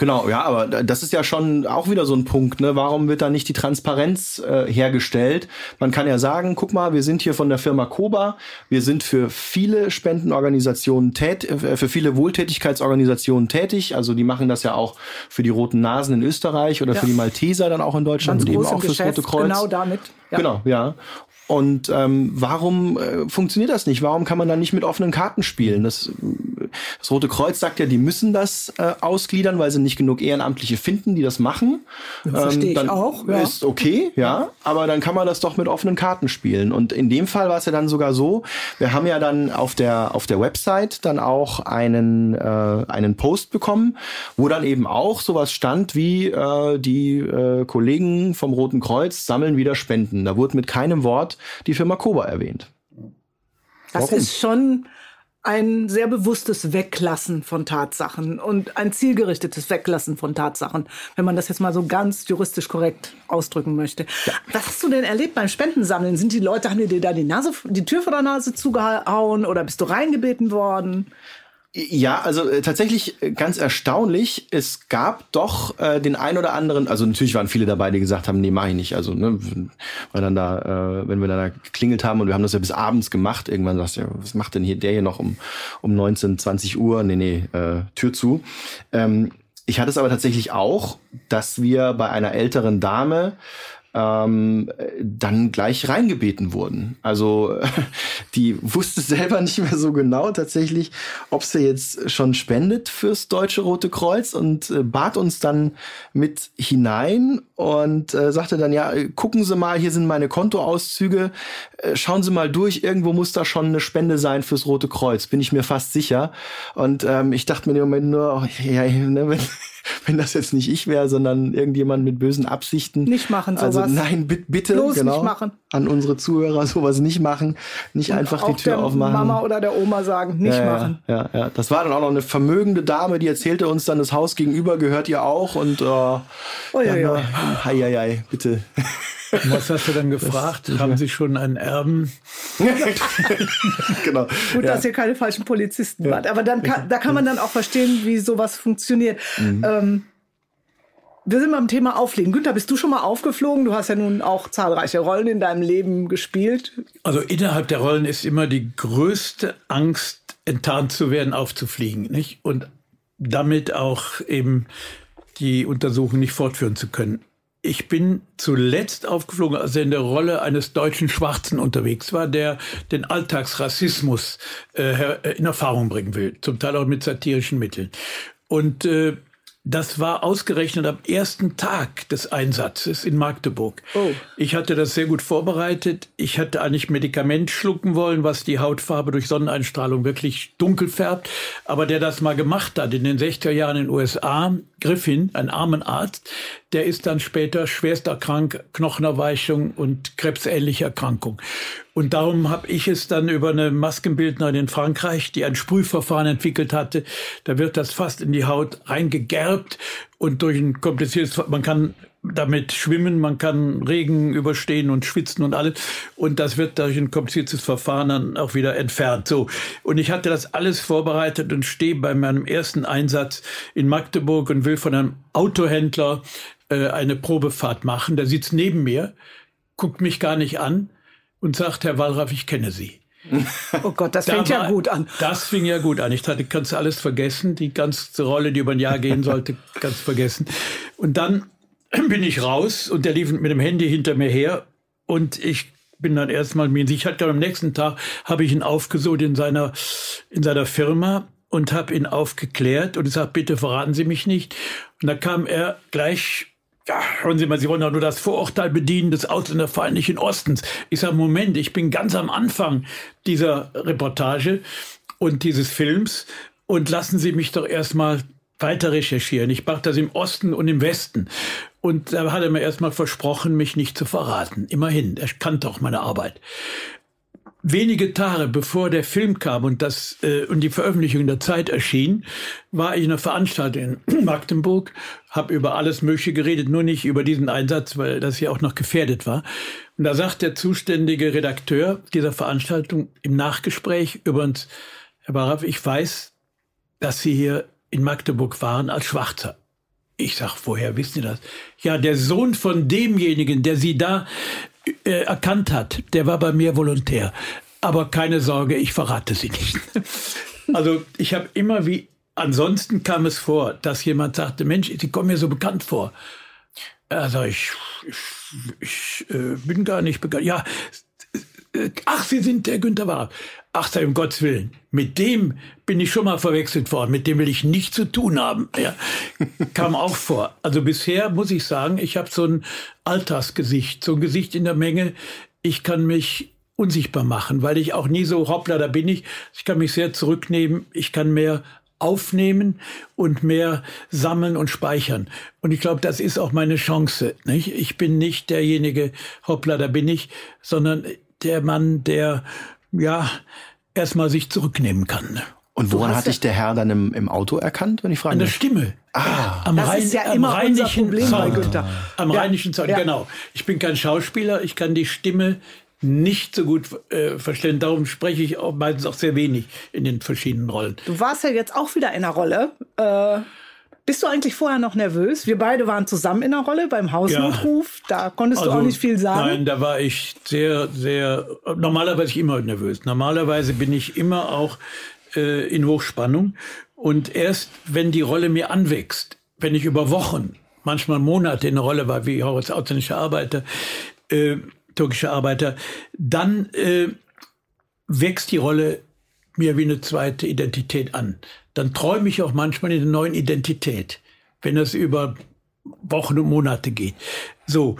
Genau, ja, aber das ist ja schon auch wieder so ein Punkt. Ne? Warum wird da nicht die Transparenz äh, hergestellt? Man kann ja sagen, guck mal, wir sind hier von der Firma Koba, wir sind für viele Spendenorganisationen tätig, äh, für viele Wohltätigkeitsorganisationen tätig. Also die machen das ja auch für die Roten Nasen in Österreich oder ja. für die Malteser dann auch in Deutschland Ganz und eben auch fürs Rote Kreuz. Genau damit. Ja. Genau, ja. Und ähm, warum äh, funktioniert das nicht? Warum kann man dann nicht mit offenen Karten spielen? Das, das Rote Kreuz sagt ja, die müssen das äh, ausgliedern, weil sie nicht genug Ehrenamtliche finden, die das machen. Verstehe ähm, ich auch. Ja. Ist okay, ja, aber dann kann man das doch mit offenen Karten spielen. Und in dem Fall war es ja dann sogar so, wir haben ja dann auf der, auf der Website dann auch einen, äh, einen Post bekommen, wo dann eben auch sowas stand wie äh, die äh, Kollegen vom Roten Kreuz sammeln wieder Spenden. Da wurde mit keinem Wort die Firma Koba erwähnt. Das Warum? ist schon ein sehr bewusstes Weglassen von Tatsachen und ein zielgerichtetes Weglassen von Tatsachen, wenn man das jetzt mal so ganz juristisch korrekt ausdrücken möchte. Ja. Was hast du denn erlebt beim Spendensammeln? Sind die Leute, haben die dir da die Nase, die Tür vor der Nase zugehauen oder bist du reingebeten worden? Ja, also äh, tatsächlich äh, ganz erstaunlich. Es gab doch äh, den ein oder anderen, also natürlich waren viele dabei, die gesagt haben, nee, mach ich nicht. Also, ne, weil dann da, äh, wenn wir dann da geklingelt haben und wir haben das ja bis abends gemacht, irgendwann sagst du, ja, was macht denn hier der hier noch um, um 19, 20 Uhr? Nee, nee, äh, Tür zu. Ähm, ich hatte es aber tatsächlich auch, dass wir bei einer älteren Dame ähm, dann gleich reingebeten wurden. Also die wusste selber nicht mehr so genau tatsächlich, ob sie jetzt schon spendet fürs Deutsche Rote Kreuz und äh, bat uns dann mit hinein und äh, sagte dann, ja, gucken Sie mal, hier sind meine Kontoauszüge, äh, schauen Sie mal durch, irgendwo muss da schon eine Spende sein fürs Rote Kreuz, bin ich mir fast sicher. Und ähm, ich dachte mir im Moment nur, oh, ja, ne, wenn wenn das jetzt nicht ich wäre, sondern irgendjemand mit bösen Absichten. Nicht machen sowas. Also nein, bitte, Bloß genau, nicht machen. an unsere Zuhörer sowas nicht machen, nicht Und einfach die Tür aufmachen. Mama oder der Oma sagen, nicht ja, machen. Ja, ja, das war dann auch noch eine vermögende Dame, die erzählte uns dann, das Haus gegenüber gehört ihr auch und äh, oh, ja, ja. Hei, hei, hei, bitte. Und was hast du dann gefragt? Das, Haben Sie schon einen Erben? genau. Gut, ja. dass ihr keine falschen Polizisten ja. wart. Aber dann kann, da kann man dann auch verstehen, wie sowas funktioniert. Mhm. Ähm, wir sind beim Thema Auflegen. Günther, bist du schon mal aufgeflogen? Du hast ja nun auch zahlreiche Rollen in deinem Leben gespielt. Also innerhalb der Rollen ist immer die größte Angst enttarnt zu werden, aufzufliegen, nicht? Und damit auch eben die Untersuchung nicht fortführen zu können. Ich bin zuletzt aufgeflogen, als er in der Rolle eines deutschen Schwarzen unterwegs war, der den Alltagsrassismus äh, in Erfahrung bringen will, zum Teil auch mit satirischen Mitteln. Und äh, das war ausgerechnet am ersten Tag des Einsatzes in Magdeburg. Oh. Ich hatte das sehr gut vorbereitet. Ich hatte eigentlich Medikament schlucken wollen, was die Hautfarbe durch Sonneneinstrahlung wirklich dunkel färbt. Aber der das mal gemacht hat in den 60er Jahren in den USA, Griffin, ein Armenarzt, der ist dann später schwerster krank, Knochenerweichung und krebsähnliche Erkrankung. Und darum habe ich es dann über eine Maskenbildnerin in Frankreich, die ein Sprühverfahren entwickelt hatte, da wird das fast in die Haut reingegerbt und durch ein kompliziertes, man kann damit schwimmen, man kann Regen überstehen und schwitzen und alles. Und das wird durch ein kompliziertes Verfahren dann auch wieder entfernt. So. Und ich hatte das alles vorbereitet und stehe bei meinem ersten Einsatz in Magdeburg und will von einem Autohändler äh, eine Probefahrt machen. Der sitzt neben mir, guckt mich gar nicht an und sagt, Herr Wallraff, ich kenne Sie. Oh Gott, das da fängt war, ja gut an. Das fing ja gut an. Ich hatte, kannst alles vergessen. Die ganze Rolle, die über ein Jahr gehen sollte, ganz vergessen. Und dann bin ich raus und der lief mit dem Handy hinter mir her und ich bin dann erstmal mir sicher. Am nächsten Tag habe ich ihn aufgesucht in seiner, in seiner Firma und habe ihn aufgeklärt und gesagt, bitte verraten Sie mich nicht. Und da kam er gleich ja, hören Sie mal, Sie wollen doch nur das Vorurteil bedienen des ausländerfeindlichen Ostens. Ich sage, Moment, ich bin ganz am Anfang dieser Reportage und dieses Films und lassen Sie mich doch erstmal weiter recherchieren. Ich mache das im Osten und im Westen. Und da hat er mir erstmal versprochen, mich nicht zu verraten. Immerhin, er kannte auch meine Arbeit wenige Tage bevor der Film kam und das äh, und die Veröffentlichung der Zeit erschien, war ich in einer Veranstaltung in Magdeburg, habe über alles Mögliche geredet, nur nicht über diesen Einsatz, weil das ja auch noch gefährdet war. Und da sagt der zuständige Redakteur dieser Veranstaltung im Nachgespräch übrigens, Herr Baraf, ich weiß, dass Sie hier in Magdeburg waren als Schwarzer. Ich sag, woher wissen Sie das? Ja, der Sohn von demjenigen, der Sie da äh, erkannt hat, der war bei mir volontär. Aber keine Sorge, ich verrate sie nicht. also ich habe immer wie, ansonsten kam es vor, dass jemand sagte, Mensch, Sie kommen mir so bekannt vor. Also ich, ich, ich äh, bin gar nicht bekannt. Ja, äh, ach, Sie sind der Günther Wahrer. Ach, sei um Gottes Willen. Mit dem bin ich schon mal verwechselt worden. Mit dem will ich nichts zu tun haben. Ja, kam auch vor. Also bisher muss ich sagen, ich habe so ein Alltagsgesicht, so ein Gesicht in der Menge. Ich kann mich unsichtbar machen, weil ich auch nie so, hoppla, da bin ich. Ich kann mich sehr zurücknehmen. Ich kann mehr aufnehmen und mehr sammeln und speichern. Und ich glaube, das ist auch meine Chance. Nicht? Ich bin nicht derjenige, hoppla, da bin ich, sondern der Mann, der ja erstmal sich zurücknehmen kann. Und woran hat dich der Herr dann im, im Auto erkannt, wenn ich frage? An der Stimme. Ah, am das Rhein, ist ja immer unser Problem bei Günther. Am ja. rheinischen Sound, ja. genau. Ich bin kein Schauspieler, ich kann die Stimme nicht so gut äh, verstehen. Darum spreche ich auch meistens auch sehr wenig in den verschiedenen Rollen. Du warst ja jetzt auch wieder in einer Rolle. Äh, bist du eigentlich vorher noch nervös? Wir beide waren zusammen in der Rolle beim Hausnotruf. Ja. Da konntest also, du auch nicht viel sagen. Nein, da war ich sehr, sehr, normalerweise immer nervös. Normalerweise bin ich immer auch äh, in Hochspannung. Und erst wenn die Rolle mir anwächst, wenn ich über Wochen, manchmal Monate in der Rolle war, wie auch als ausländischer Arbeiter, äh, türkischer Arbeiter, dann äh, wächst die Rolle mir wie eine zweite Identität an dann träume ich auch manchmal in der neuen Identität, wenn das über Wochen und Monate geht. So,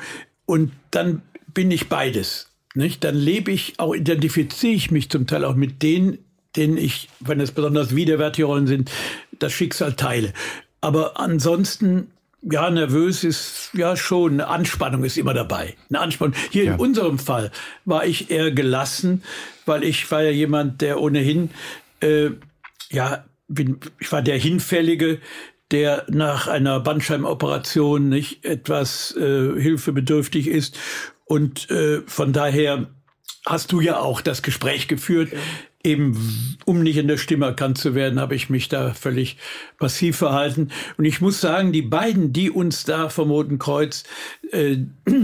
und dann bin ich beides. Nicht? Dann lebe ich, auch identifiziere ich mich zum Teil auch mit denen, denen ich, wenn es besonders widerwärtige Rollen sind, das Schicksal teile. Aber ansonsten ja, nervös ist ja schon, eine Anspannung ist immer dabei. Eine Anspannung. Hier ja. in unserem Fall war ich eher gelassen, weil ich war ja jemand, der ohnehin äh, ja bin, ich war der Hinfällige, der nach einer Bandscheimenoperation nicht etwas äh, hilfebedürftig ist. Und äh, von daher hast du ja auch das Gespräch geführt. Eben um nicht in der Stimme erkannt zu werden, habe ich mich da völlig passiv verhalten. Und ich muss sagen, die beiden, die uns da vom Roten Kreuz äh,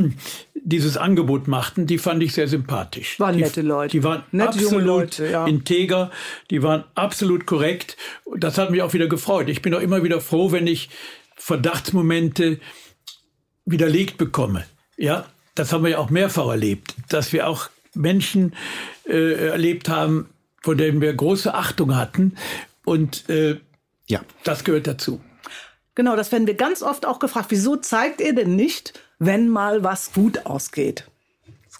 dieses Angebot machten, die fand ich sehr sympathisch. Waren die, nette Leute. Die waren nette absolut Leute, ja. integer, die waren absolut korrekt. Das hat mich auch wieder gefreut. Ich bin auch immer wieder froh, wenn ich Verdachtsmomente widerlegt bekomme. Ja, das haben wir ja auch mehrfach erlebt, dass wir auch Menschen äh, erlebt haben, vor denen wir große Achtung hatten. Und äh, ja. das gehört dazu. Genau, das werden wir ganz oft auch gefragt. Wieso zeigt ihr denn nicht, wenn mal was gut ausgeht?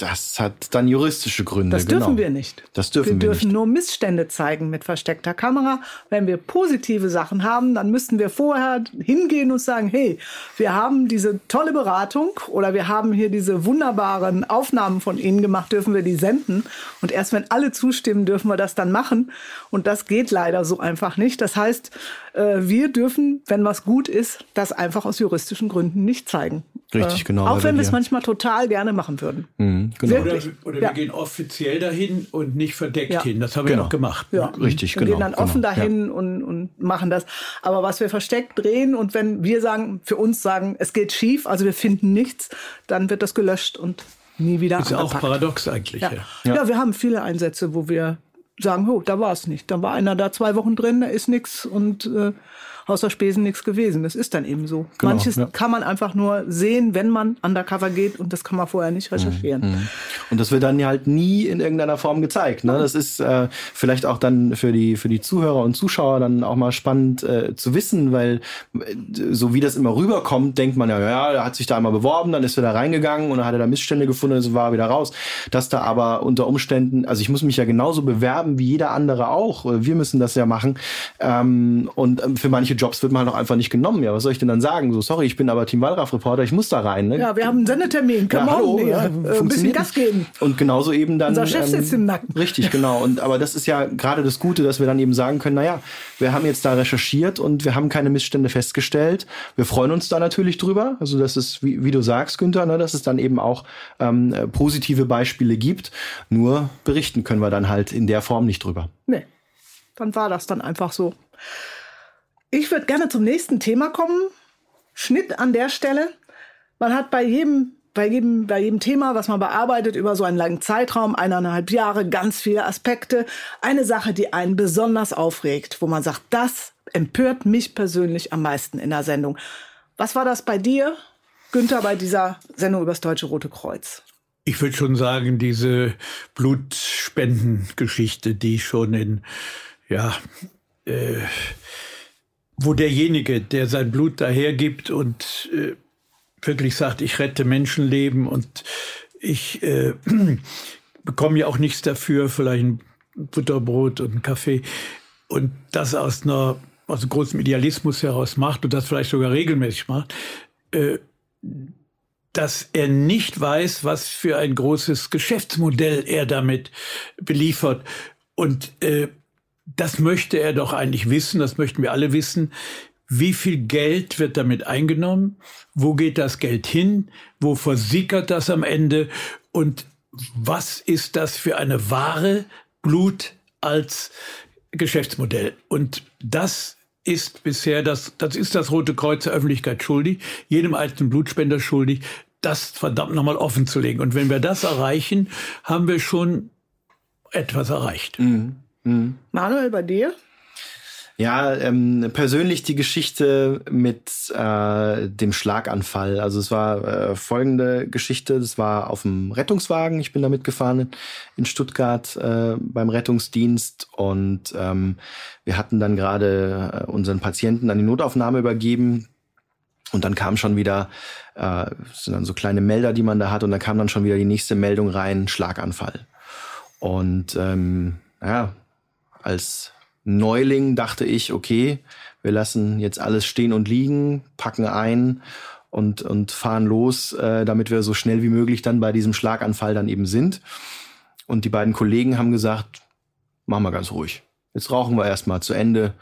Das hat dann juristische Gründe. Das dürfen genau. wir nicht. Das dürfen wir, wir dürfen nicht. nur Missstände zeigen mit versteckter Kamera. Wenn wir positive Sachen haben, dann müssten wir vorher hingehen und sagen, hey, wir haben diese tolle Beratung oder wir haben hier diese wunderbaren Aufnahmen von Ihnen gemacht, dürfen wir die senden. Und erst wenn alle zustimmen, dürfen wir das dann machen. Und das geht leider so einfach nicht. Das heißt, äh, wir dürfen, wenn was gut ist, das einfach aus juristischen Gründen nicht zeigen. Richtig, äh, genau. Auch wenn wir es manchmal total gerne machen würden. Mhm, genau. Oder, oder ja. wir gehen offiziell dahin und nicht verdeckt ja. hin. Das haben genau. wir auch gemacht. Ja. Richtig, wir genau. Wir gehen dann offen genau. dahin und, und machen das. Aber was wir versteckt drehen und wenn wir sagen, für uns sagen, es geht schief, also wir finden nichts, dann wird das gelöscht und nie wieder Ist ja auch paradox eigentlich. Ja. Ja. wir haben viele Einsätze, wo wir sagen, oh, da war es nicht. Da war einer da zwei Wochen drin, da ist nichts und äh, außer Spesen nichts gewesen. Das ist dann eben so. Genau, Manches ja. kann man einfach nur sehen, wenn man undercover geht und das kann man vorher nicht recherchieren. Mhm. Und das wird dann halt nie in irgendeiner Form gezeigt. Ne? Das ist äh, vielleicht auch dann für die, für die Zuhörer und Zuschauer dann auch mal spannend äh, zu wissen, weil äh, so wie das immer rüberkommt, denkt man ja, ja, er hat sich da einmal beworben, dann ist er da reingegangen und dann hat er da Missstände gefunden und war wieder raus. Dass da aber unter Umständen, also ich muss mich ja genauso bewerben wie jeder andere auch. Wir müssen das ja machen. Ähm, und ähm, für manche Jobs wird man halt auch einfach nicht genommen. Ja, was soll ich denn dann sagen? So, sorry, ich bin aber Team Wallraff-Reporter, ich muss da rein. Ne? Ja, wir haben einen Sendetermin. Come ja, hallo, on, ja, äh, ein bisschen Gas geben. Und genauso eben dann. Unser Chef sitzt im Nacken. Richtig, genau. Und aber das ist ja gerade das Gute, dass wir dann eben sagen können, naja, wir haben jetzt da recherchiert und wir haben keine Missstände festgestellt. Wir freuen uns da natürlich drüber. Also das ist, wie, wie du sagst, Günther, ne, dass es dann eben auch ähm, positive Beispiele gibt. Nur berichten können wir dann halt in der Form nicht drüber. Nee. Dann war das dann einfach so. Ich würde gerne zum nächsten Thema kommen. Schnitt an der Stelle. Man hat bei jedem, bei jedem, bei jedem Thema, was man bearbeitet, über so einen langen Zeitraum, eineinhalb Jahre, ganz viele Aspekte. Eine Sache, die einen besonders aufregt, wo man sagt, das empört mich persönlich am meisten in der Sendung. Was war das bei dir, Günther, bei dieser Sendung über das Deutsche Rote Kreuz? Ich würde schon sagen, diese Blutspendengeschichte, die schon in, ja, äh, wo derjenige, der sein Blut dahergibt und äh, wirklich sagt, ich rette Menschenleben und ich äh, bekomme ja auch nichts dafür, vielleicht ein Butterbrot und einen Kaffee und das aus einer aus großen Idealismus heraus macht und das vielleicht sogar regelmäßig macht, äh, dass er nicht weiß, was für ein großes Geschäftsmodell er damit beliefert. Und äh, das möchte er doch eigentlich wissen, das möchten wir alle wissen. Wie viel Geld wird damit eingenommen? Wo geht das Geld hin? Wo versickert das am Ende? Und was ist das für eine Ware Blut als Geschäftsmodell? Und das ist bisher das, das ist das Rote Kreuz der Öffentlichkeit schuldig, jedem einzelnen Blutspender schuldig, das verdammt nochmal offen zu legen. Und wenn wir das erreichen, haben wir schon etwas erreicht. Mhm. Mhm. Manuel, bei dir? Ja, ähm, persönlich die Geschichte mit äh, dem Schlaganfall. Also es war äh, folgende Geschichte. Das war auf dem Rettungswagen. Ich bin da mitgefahren in Stuttgart äh, beim Rettungsdienst und ähm, wir hatten dann gerade äh, unseren Patienten an die Notaufnahme übergeben. Und dann kam schon wieder, äh, sind dann so kleine Melder, die man da hat, und dann kam dann schon wieder die nächste Meldung rein, Schlaganfall. Und ähm, ja, als Neuling dachte ich, okay, wir lassen jetzt alles stehen und liegen, packen ein und, und fahren los, äh, damit wir so schnell wie möglich dann bei diesem Schlaganfall dann eben sind. Und die beiden Kollegen haben gesagt, machen wir ganz ruhig. Jetzt rauchen wir erstmal zu Ende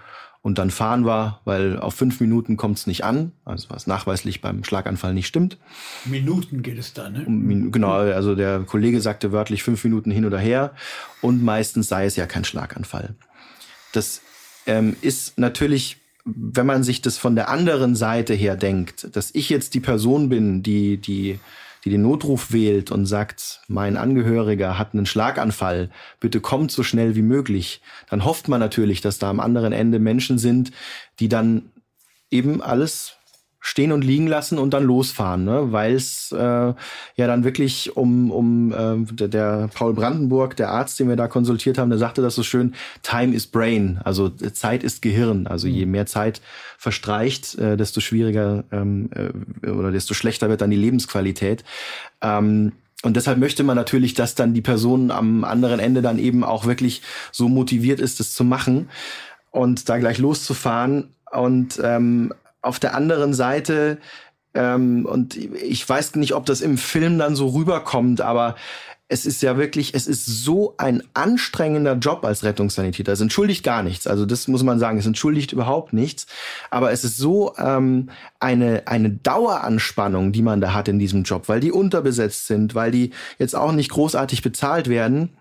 und dann fahren wir, weil auf fünf Minuten kommt es nicht an, also was nachweislich beim Schlaganfall nicht stimmt. Minuten geht es da, ne? Um, genau, also der Kollege sagte wörtlich fünf Minuten hin oder her und meistens sei es ja kein Schlaganfall. Das ähm, ist natürlich, wenn man sich das von der anderen Seite her denkt, dass ich jetzt die Person bin, die, die die den Notruf wählt und sagt, mein Angehöriger hat einen Schlaganfall, bitte kommt so schnell wie möglich, dann hofft man natürlich, dass da am anderen Ende Menschen sind, die dann eben alles stehen und liegen lassen und dann losfahren, ne? weil es äh, ja dann wirklich um, um äh, der, der Paul Brandenburg, der Arzt, den wir da konsultiert haben, der sagte das so schön, Time is Brain, also Zeit ist Gehirn. Also je mehr Zeit verstreicht, äh, desto schwieriger ähm, äh, oder desto schlechter wird dann die Lebensqualität. Ähm, und deshalb möchte man natürlich, dass dann die Person am anderen Ende dann eben auch wirklich so motiviert ist, das zu machen und da gleich loszufahren. Und ähm, auf der anderen Seite, ähm, und ich weiß nicht, ob das im Film dann so rüberkommt, aber es ist ja wirklich, es ist so ein anstrengender Job als Rettungssanitäter. Es entschuldigt gar nichts. Also das muss man sagen, es entschuldigt überhaupt nichts. Aber es ist so ähm, eine, eine Daueranspannung, die man da hat in diesem Job, weil die unterbesetzt sind, weil die jetzt auch nicht großartig bezahlt werden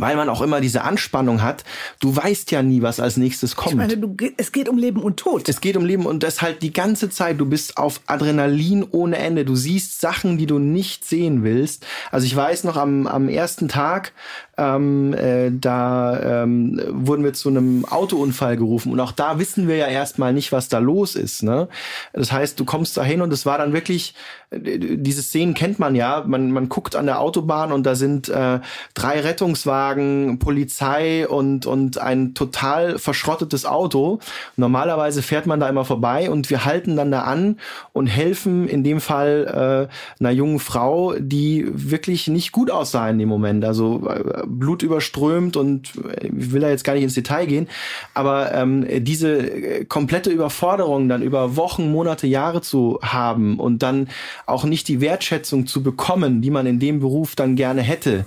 weil man auch immer diese Anspannung hat. Du weißt ja nie, was als nächstes kommt. Ich meine, du, es geht um Leben und Tod. Es geht um Leben und das halt die ganze Zeit. Du bist auf Adrenalin ohne Ende. Du siehst Sachen, die du nicht sehen willst. Also ich weiß noch am, am ersten Tag, ähm, äh, da ähm, wurden wir zu einem Autounfall gerufen und auch da wissen wir ja erstmal nicht, was da los ist. Ne? Das heißt, du kommst da hin und es war dann wirklich, äh, diese Szenen kennt man ja, man, man guckt an der Autobahn und da sind äh, drei Rettungswagen, Polizei und, und ein total verschrottetes Auto. Normalerweise fährt man da immer vorbei und wir halten dann da an und helfen in dem Fall äh, einer jungen Frau, die wirklich nicht gut aussah in dem Moment. Also äh, Blut überströmt und ich will da jetzt gar nicht ins Detail gehen, aber ähm, diese äh, komplette Überforderung dann über Wochen, Monate, Jahre zu haben und dann auch nicht die Wertschätzung zu bekommen, die man in dem Beruf dann gerne hätte,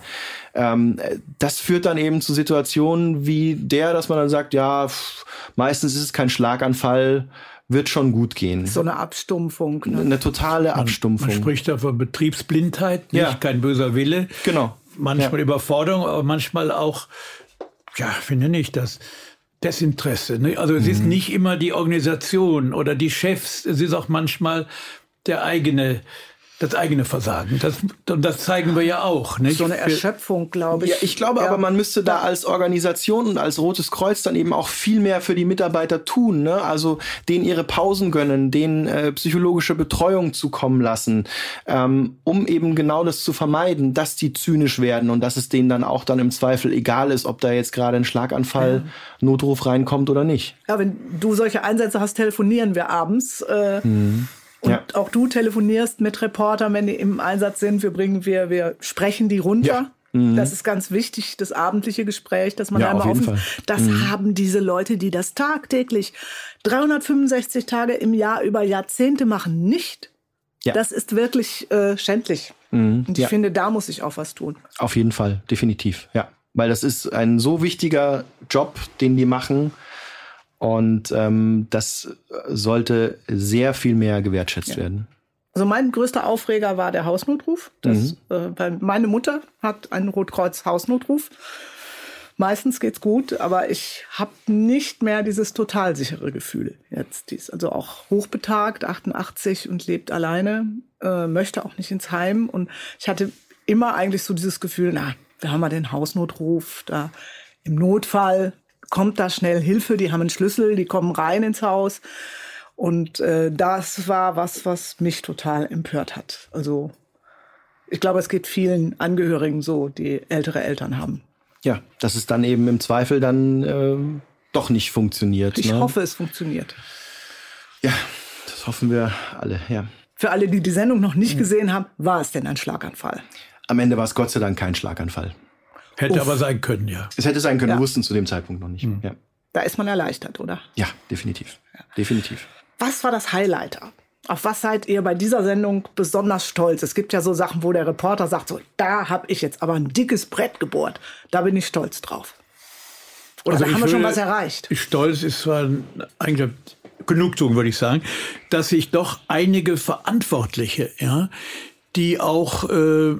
ähm, das führt dann eben zu Situationen wie der, dass man dann sagt, ja, pff, meistens ist es kein Schlaganfall, wird schon gut gehen. So eine Abstumpfung. Ne? Eine totale Abstumpfung. Man, man spricht da von Betriebsblindheit, nicht ja. kein böser Wille. Genau manchmal ja. Überforderung, aber manchmal auch, ja, finde ich das. Desinteresse. Ne? Also es mhm. ist nicht immer die Organisation oder die Chefs, es ist auch manchmal der eigene das eigene Versagen. Das, das zeigen wir ja auch. Nicht? So eine Erschöpfung, glaube ich. Ja, ich glaube ja. aber, man müsste da als Organisation und als Rotes Kreuz dann eben auch viel mehr für die Mitarbeiter tun. Ne? Also denen ihre Pausen gönnen, denen äh, psychologische Betreuung zukommen lassen, ähm, um eben genau das zu vermeiden, dass die zynisch werden und dass es denen dann auch dann im Zweifel egal ist, ob da jetzt gerade ein Schlaganfall, ja. Notruf reinkommt oder nicht. Ja, wenn du solche Einsätze hast, telefonieren wir abends. Äh, mhm und ja. auch du telefonierst mit Reportern, wenn die im Einsatz sind. Wir bringen, wir, wir sprechen die runter. Ja. Mhm. Das ist ganz wichtig, das abendliche Gespräch, dass man ja, einmal auf offen. Das mhm. haben diese Leute, die das tagtäglich 365 Tage im Jahr über Jahrzehnte machen, nicht. Ja. Das ist wirklich äh, schändlich. Mhm. Und ich finde, da muss ich auch was tun. Auf jeden Fall, definitiv, ja. Weil das ist ein so wichtiger Job, den die machen. Und ähm, das sollte sehr viel mehr gewertschätzt ja. werden. Also mein größter Aufreger war der Hausnotruf. Das, mhm. äh, meine Mutter hat einen Rotkreuz-Hausnotruf. Meistens geht's gut, aber ich habe nicht mehr dieses total sichere Gefühl jetzt. Die ist also auch hochbetagt, 88 und lebt alleine, äh, möchte auch nicht ins Heim. Und ich hatte immer eigentlich so dieses Gefühl, na, da haben wir den Hausnotruf, da im Notfall kommt da schnell Hilfe, die haben einen Schlüssel, die kommen rein ins Haus. Und äh, das war was, was mich total empört hat. Also ich glaube, es geht vielen Angehörigen so, die ältere Eltern haben. Ja, dass es dann eben im Zweifel dann äh, doch nicht funktioniert. Ich ne? hoffe, es funktioniert. Ja, das hoffen wir alle, ja. Für alle, die die Sendung noch nicht gesehen haben, war es denn ein Schlaganfall? Am Ende war es Gott sei Dank kein Schlaganfall. Hätte Uff. aber sein können, ja. Es hätte sein können, ja. wir wussten zu dem Zeitpunkt noch nicht. Mhm. Ja. Da ist man erleichtert, oder? Ja, definitiv. Ja. Definitiv. Was war das Highlight? Auf was seid ihr bei dieser Sendung besonders stolz? Es gibt ja so Sachen, wo der Reporter sagt, so, da habe ich jetzt aber ein dickes Brett gebohrt. Da bin ich stolz drauf. Oder also da haben wir schon was erreicht? Stolz ist zwar eigentlich Genugtuung, würde ich sagen, dass sich doch einige Verantwortliche, ja, die auch äh,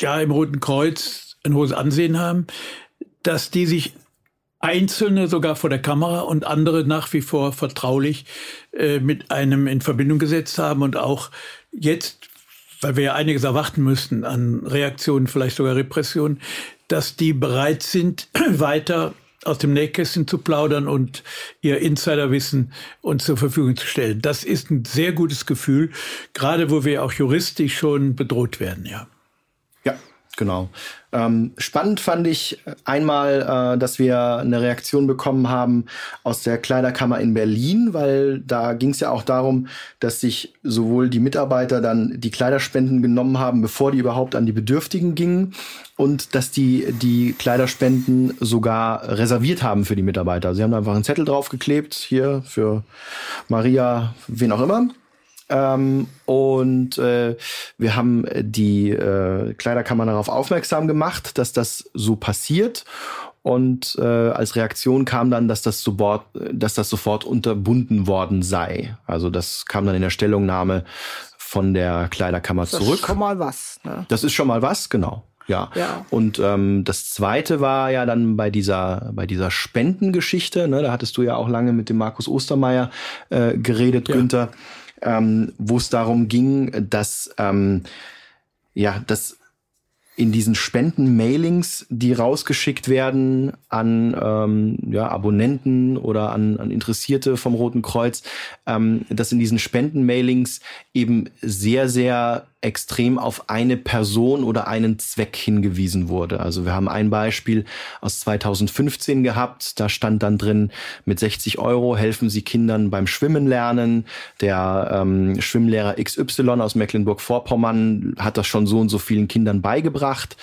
ja im Roten Kreuz ein hohes Ansehen haben, dass die sich Einzelne sogar vor der Kamera und andere nach wie vor vertraulich äh, mit einem in Verbindung gesetzt haben und auch jetzt, weil wir ja einiges erwarten müssten an Reaktionen, vielleicht sogar Repressionen, dass die bereit sind, weiter aus dem Nähkästchen zu plaudern und ihr Insiderwissen uns zur Verfügung zu stellen. Das ist ein sehr gutes Gefühl, gerade wo wir auch juristisch schon bedroht werden, ja. Genau. Ähm, spannend fand ich einmal, äh, dass wir eine Reaktion bekommen haben aus der Kleiderkammer in Berlin, weil da ging es ja auch darum, dass sich sowohl die Mitarbeiter dann die Kleiderspenden genommen haben, bevor die überhaupt an die Bedürftigen gingen, und dass die die Kleiderspenden sogar reserviert haben für die Mitarbeiter. Sie haben einfach einen Zettel draufgeklebt, hier für Maria, wen auch immer. Ähm, und äh, wir haben die äh, Kleiderkammer darauf aufmerksam gemacht, dass das so passiert. Und äh, als Reaktion kam dann, dass das, sofort, dass das sofort unterbunden worden sei. Also das kam dann in der Stellungnahme von der Kleiderkammer das zurück. Das ist schon mal was. Ne? Das ist schon mal was, genau. Ja. ja. Und ähm, das zweite war ja dann bei dieser, bei dieser Spendengeschichte, ne, da hattest du ja auch lange mit dem Markus Ostermeier äh, geredet, ja. Günther ähm, wo es darum ging, dass ähm, ja, dass in diesen Spenden-Mailings, die rausgeschickt werden an ähm, ja, Abonnenten oder an, an Interessierte vom Roten Kreuz, ähm, dass in diesen Spenden-Mailings eben sehr, sehr extrem auf eine Person oder einen Zweck hingewiesen wurde. Also wir haben ein Beispiel aus 2015 gehabt. Da stand dann drin, mit 60 Euro helfen Sie Kindern beim Schwimmen lernen. Der ähm, Schwimmlehrer XY aus Mecklenburg-Vorpommern hat das schon so und so vielen Kindern beigebracht.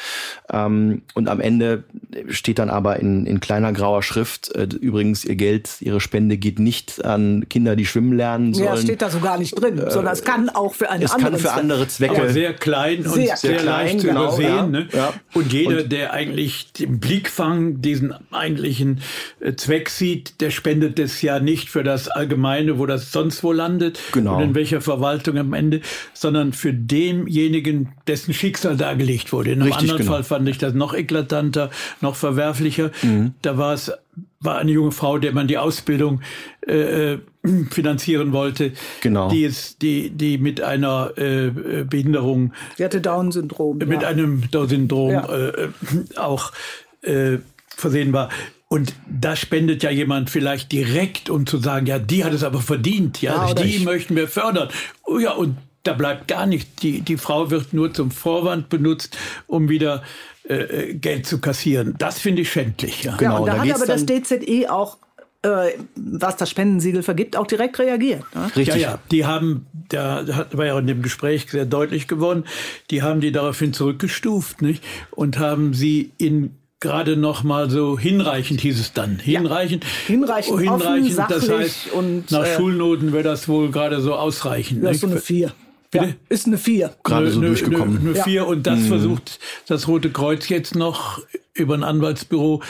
Ähm, und am Ende steht dann aber in, in kleiner grauer Schrift, äh, übrigens, Ihr Geld, Ihre Spende geht nicht an Kinder, die schwimmen lernen sollen. Ja, steht da so gar nicht drin, äh, sondern es kann auch für eine es andere kann für andere Zwecke aber sehr klein und sehr, sehr klein, leicht zu genau, übersehen. Ja, ne? ja. Und jeder, und, der eigentlich den Blickfang, diesen eigentlichen äh, Zweck sieht, der spendet es ja nicht für das Allgemeine, wo das sonst wo landet genau. und in welcher Verwaltung am Ende, sondern für denjenigen, dessen Schicksal dargelegt wurde. In einem Richtig, anderen genau. Fall fand ich das noch eklatanter, noch verwerflicher. Mhm. Da war es war eine junge Frau, der man die Ausbildung äh, äh finanzieren wollte, genau. die ist, die, die mit einer äh, Behinderung, sie hatte Down-Syndrom, mit ja. einem Down-Syndrom ja. äh, auch äh, versehen war. Und da spendet ja jemand vielleicht direkt, um zu sagen, ja, die hat es aber verdient, ja, ja die ich. möchten wir fördern. Oh, ja, und da bleibt gar nichts. Die, die Frau wird nur zum Vorwand benutzt, um wieder äh, Geld zu kassieren. Das finde ich schändlich. Ja, genau, ja und da, da hat aber das DZE auch äh, was das Spendensiegel vergibt, auch direkt reagiert. Ne? Richtig. Ja, ja, die haben, da war ja in dem Gespräch sehr deutlich geworden, die haben die daraufhin zurückgestuft, nicht? Und haben sie in gerade noch mal so hinreichend hieß es dann hinreichend ja. hinreichend, oh, hinreichend offen, das heißt und nach äh, Schulnoten wäre das wohl gerade so ausreichend ja, so eine vier Bitte? Ja, ist eine 4. Gerade so durchgekommen. Eine, eine 4 ja. und das mhm. versucht das Rote Kreuz jetzt noch über ein Anwaltsbüro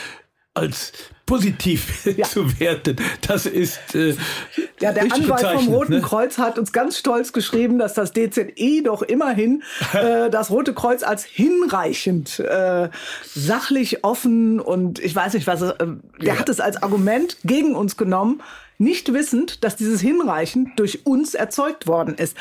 als positiv ja. zu werten. Das ist äh, ja der Anwalt vom Roten ne? Kreuz hat uns ganz stolz geschrieben, dass das DZE doch immerhin äh, das Rote Kreuz als hinreichend äh, sachlich offen und ich weiß nicht was. Äh, der ja. hat es als Argument gegen uns genommen, nicht wissend, dass dieses hinreichend durch uns erzeugt worden ist.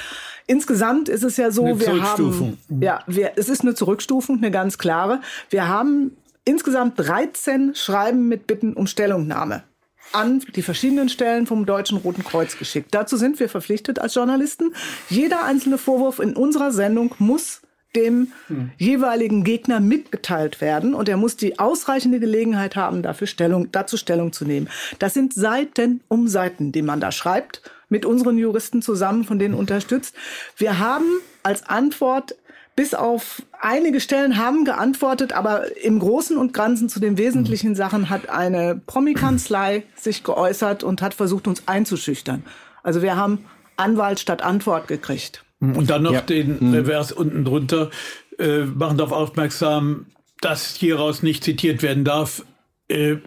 Insgesamt ist es ja so, eine wir haben, ja, wir, es ist eine Zurückstufung, eine ganz klare. Wir haben insgesamt 13 Schreiben mit Bitten um Stellungnahme an die verschiedenen Stellen vom Deutschen Roten Kreuz geschickt. Dazu sind wir verpflichtet als Journalisten. Jeder einzelne Vorwurf in unserer Sendung muss dem hm. jeweiligen Gegner mitgeteilt werden und er muss die ausreichende Gelegenheit haben, dafür Stellung, dazu Stellung zu nehmen. Das sind Seiten um Seiten, die man da schreibt mit unseren Juristen zusammen, von denen unterstützt. Wir haben als Antwort bis auf einige Stellen haben geantwortet, aber im Großen und Ganzen zu den wesentlichen mhm. Sachen hat eine Promi-Kanzlei sich geäußert und hat versucht, uns einzuschüchtern. Also wir haben Anwalt statt Antwort gekriegt. Und dann noch ja. den mhm. Revers unten drunter, äh, machen darauf aufmerksam, dass hieraus nicht zitiert werden darf. Äh,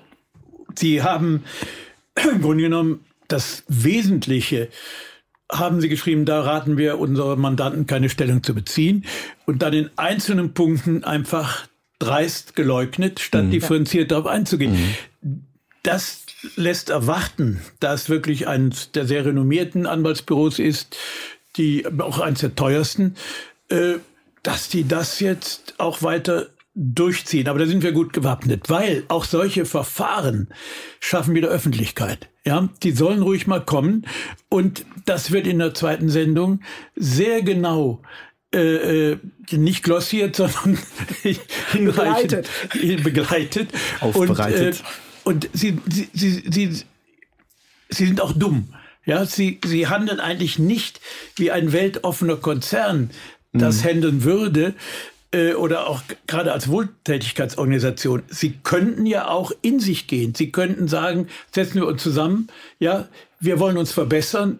Sie haben im Grunde genommen das Wesentliche haben Sie geschrieben, da raten wir unsere Mandanten keine Stellung zu beziehen und dann in einzelnen Punkten einfach dreist geleugnet, statt mhm. differenziert darauf einzugehen. Mhm. Das lässt erwarten, dass wirklich eines der sehr renommierten Anwaltsbüros ist, die auch eines der teuersten, äh, dass die das jetzt auch weiter durchziehen. Aber da sind wir gut gewappnet, weil auch solche Verfahren schaffen wieder Öffentlichkeit. Ja, die sollen ruhig mal kommen. Und das wird in der zweiten Sendung sehr genau äh, äh nicht glossiert, sondern begleitet. begleitet. Aufbereitet. Und, äh, und sie, sie, sie, sie, sie sind auch dumm. Ja, sie, sie handeln eigentlich nicht wie ein weltoffener Konzern das mhm. handeln würde, äh, oder auch gerade als Wohltätigkeitsorganisation, sie könnten ja auch in sich gehen. Sie könnten sagen, setzen wir uns zusammen, ja, wir wollen uns verbessern.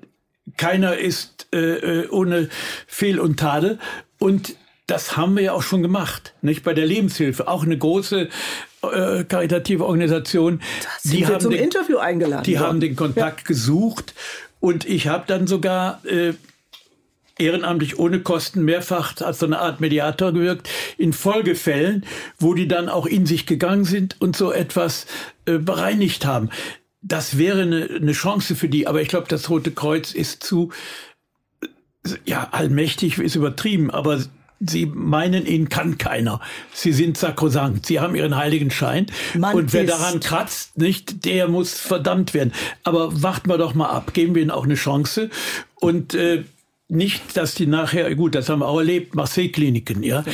Keiner ist äh, äh ohne Fehl und Tadel. Und das haben wir ja auch schon gemacht, nicht bei der Lebenshilfe, auch eine große äh, karitative Organisation. die haben zum den, Interview eingeladen. Die worden. haben den Kontakt ja. gesucht und ich habe dann sogar äh, ehrenamtlich ohne Kosten mehrfach als so eine Art Mediator gewirkt, in Folgefällen, wo die dann auch in sich gegangen sind und so etwas äh, bereinigt haben. Das wäre eine, eine Chance für die, aber ich glaube, das Rote Kreuz ist zu, ja, allmächtig ist übertrieben, aber Sie meinen, ihnen kann keiner. Sie sind sakrosankt. Sie haben ihren heiligen Schein. Man und wer daran kratzt, nicht, der muss verdammt werden. Aber warten wir doch mal ab. Geben wir ihnen auch eine Chance. Und äh, nicht, dass die nachher, gut, das haben wir auch erlebt, Marseille-Kliniken, ja.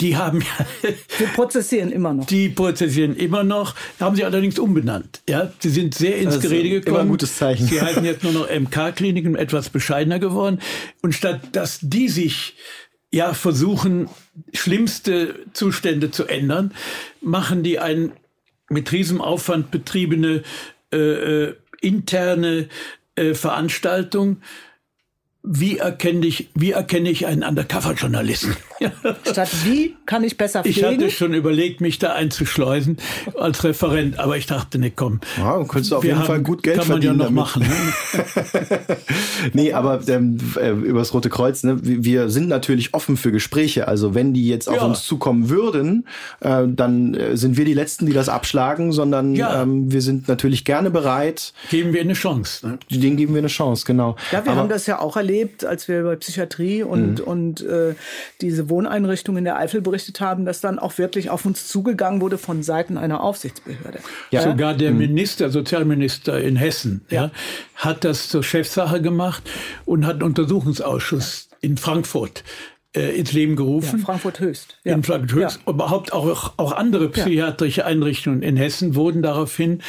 Die haben ja. Wir prozessieren immer noch. Die prozessieren immer noch, haben sie allerdings umbenannt. Ja, sie sind sehr ins Gerede gekommen. Immer ein gutes Zeichen. Sie heißen jetzt nur noch MK-Kliniken, etwas bescheidener geworden. Und statt dass die sich ja versuchen, schlimmste Zustände zu ändern, machen die ein mit Riesenaufwand betriebene äh, äh, interne äh, Veranstaltung wie erkenne ich, wie erkenne ich einen Undercover-Journalisten? Statt wie kann ich besser pflegen? Ich hatte schon überlegt, mich da einzuschleusen als Referent, aber ich dachte, nee, komm. Ja, könntest du auf jeden haben, Fall gut Geld kann verdienen. Kann man ja noch damit. machen. Ne? nee, aber ähm, äh, übers Rote Kreuz, ne, wir sind natürlich offen für Gespräche. Also wenn die jetzt auf ja. uns zukommen würden, äh, dann äh, sind wir die Letzten, die das abschlagen, sondern ja. ähm, wir sind natürlich gerne bereit. Geben wir eine Chance. Ne? Denen geben wir eine Chance, genau. Ja, wir aber, haben das ja auch erlebt als wir über Psychiatrie und, mhm. und äh, diese Wohneinrichtung in der Eifel berichtet haben, dass dann auch wirklich auf uns zugegangen wurde von Seiten einer Aufsichtsbehörde. Ja. Sogar der mhm. Minister, Sozialminister in Hessen, ja. ja. hat das zur Chefsache gemacht und hat einen Untersuchungsausschuss in Frankfurt äh, ins Leben gerufen. Ja, Frankfurt Höchst. Ja. In Frankfurt Höchst. Ja. Überhaupt auch, auch andere psychiatrische Einrichtungen in Hessen wurden daraufhin,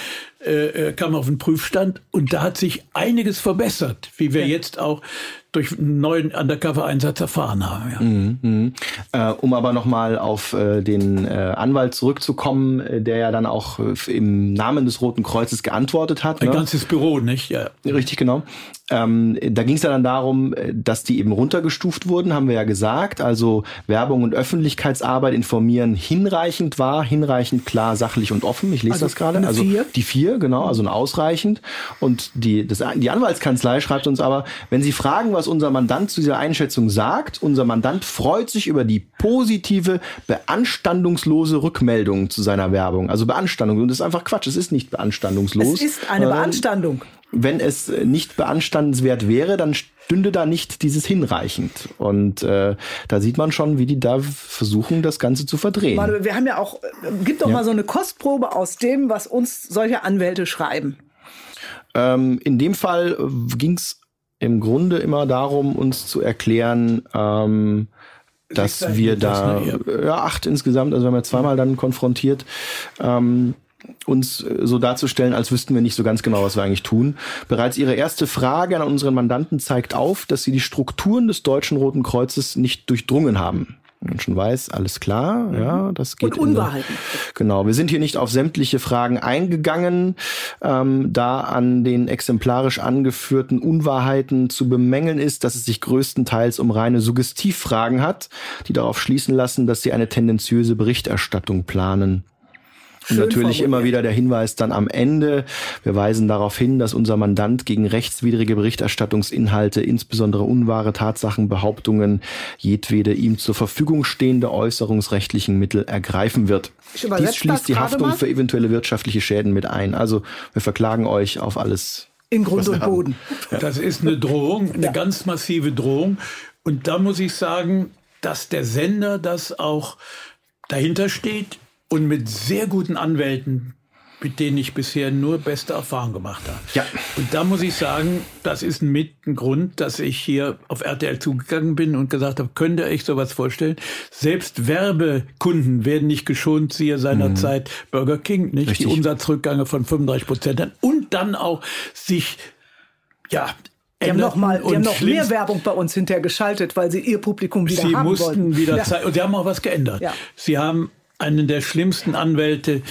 äh, äh, kamen auf den Prüfstand und da hat sich einiges verbessert, wie wir jetzt auch durch einen neuen Undercover-Einsatz erfahren haben. Ja. Mhm, mh. äh, um aber nochmal auf äh, den äh, Anwalt zurückzukommen, äh, der ja dann auch äh, im Namen des Roten Kreuzes geantwortet hat. Ein ne? ganzes Büro, nicht? Ja. Richtig, genau. Ähm, da ging es ja dann darum, äh, dass die eben runtergestuft wurden, haben wir ja gesagt. Also Werbung und Öffentlichkeitsarbeit informieren hinreichend war, hinreichend klar, sachlich und offen. Ich lese also das gerade. Also vier? die vier, genau, also ein ausreichend. Und die, das, die Anwaltskanzlei schreibt uns aber, wenn Sie fragen, was unser Mandant zu dieser Einschätzung sagt. Unser Mandant freut sich über die positive, beanstandungslose Rückmeldung zu seiner Werbung. Also Beanstandung. Und das ist einfach Quatsch. Es ist nicht beanstandungslos. Es ist eine Beanstandung. Wenn es nicht beanstandenswert wäre, dann stünde da nicht dieses hinreichend. Und äh, da sieht man schon, wie die da versuchen, das Ganze zu verdrehen. Wir haben ja auch, äh, gibt doch ja. mal so eine Kostprobe aus dem, was uns solche Anwälte schreiben. Ähm, in dem Fall ging es im Grunde immer darum, uns zu erklären, ähm, dass wir da, ja, acht insgesamt, also wir haben ja zweimal dann konfrontiert, ähm, uns so darzustellen, als wüssten wir nicht so ganz genau, was wir eigentlich tun. Bereits Ihre erste Frage an unseren Mandanten zeigt auf, dass Sie die Strukturen des Deutschen Roten Kreuzes nicht durchdrungen haben. Man schon weiß, alles klar, ja, mhm. das geht. Und Unwahrheiten. genau, wir sind hier nicht auf sämtliche Fragen eingegangen, ähm, da an den exemplarisch angeführten Unwahrheiten zu bemängeln ist, dass es sich größtenteils um reine Suggestivfragen hat, die darauf schließen lassen, dass sie eine tendenziöse Berichterstattung planen. Und natürlich immer wieder der Hinweis dann am Ende. Wir weisen darauf hin, dass unser Mandant gegen rechtswidrige Berichterstattungsinhalte, insbesondere unwahre Tatsachen, Behauptungen, jedwede ihm zur Verfügung stehende äußerungsrechtlichen Mittel ergreifen wird. Dies schließt die Haftung für eventuelle wirtschaftliche Schäden mit ein. Also wir verklagen euch auf alles. In Grund und Boden. Das ist eine Drohung, eine ja. ganz massive Drohung. Und da muss ich sagen, dass der Sender das auch dahinter steht und mit sehr guten Anwälten, mit denen ich bisher nur beste Erfahrungen gemacht habe. Ja. Und da muss ich sagen, das ist mit ein Grund, dass ich hier auf RTL zugegangen bin und gesagt habe, könnt ihr euch sowas vorstellen? Selbst Werbekunden werden nicht geschont, siehe seinerzeit mhm. Burger King, nicht? Richtig. Die Umsatzrückgänge von 35 Prozent und dann auch sich ja, die haben noch mal, die haben noch mehr Werbung bei uns hinterher geschaltet, weil sie ihr Publikum wieder sie haben mussten wollten. wieder ja. zeigen und sie haben auch was geändert. Ja. Sie haben einen der schlimmsten Anwälte,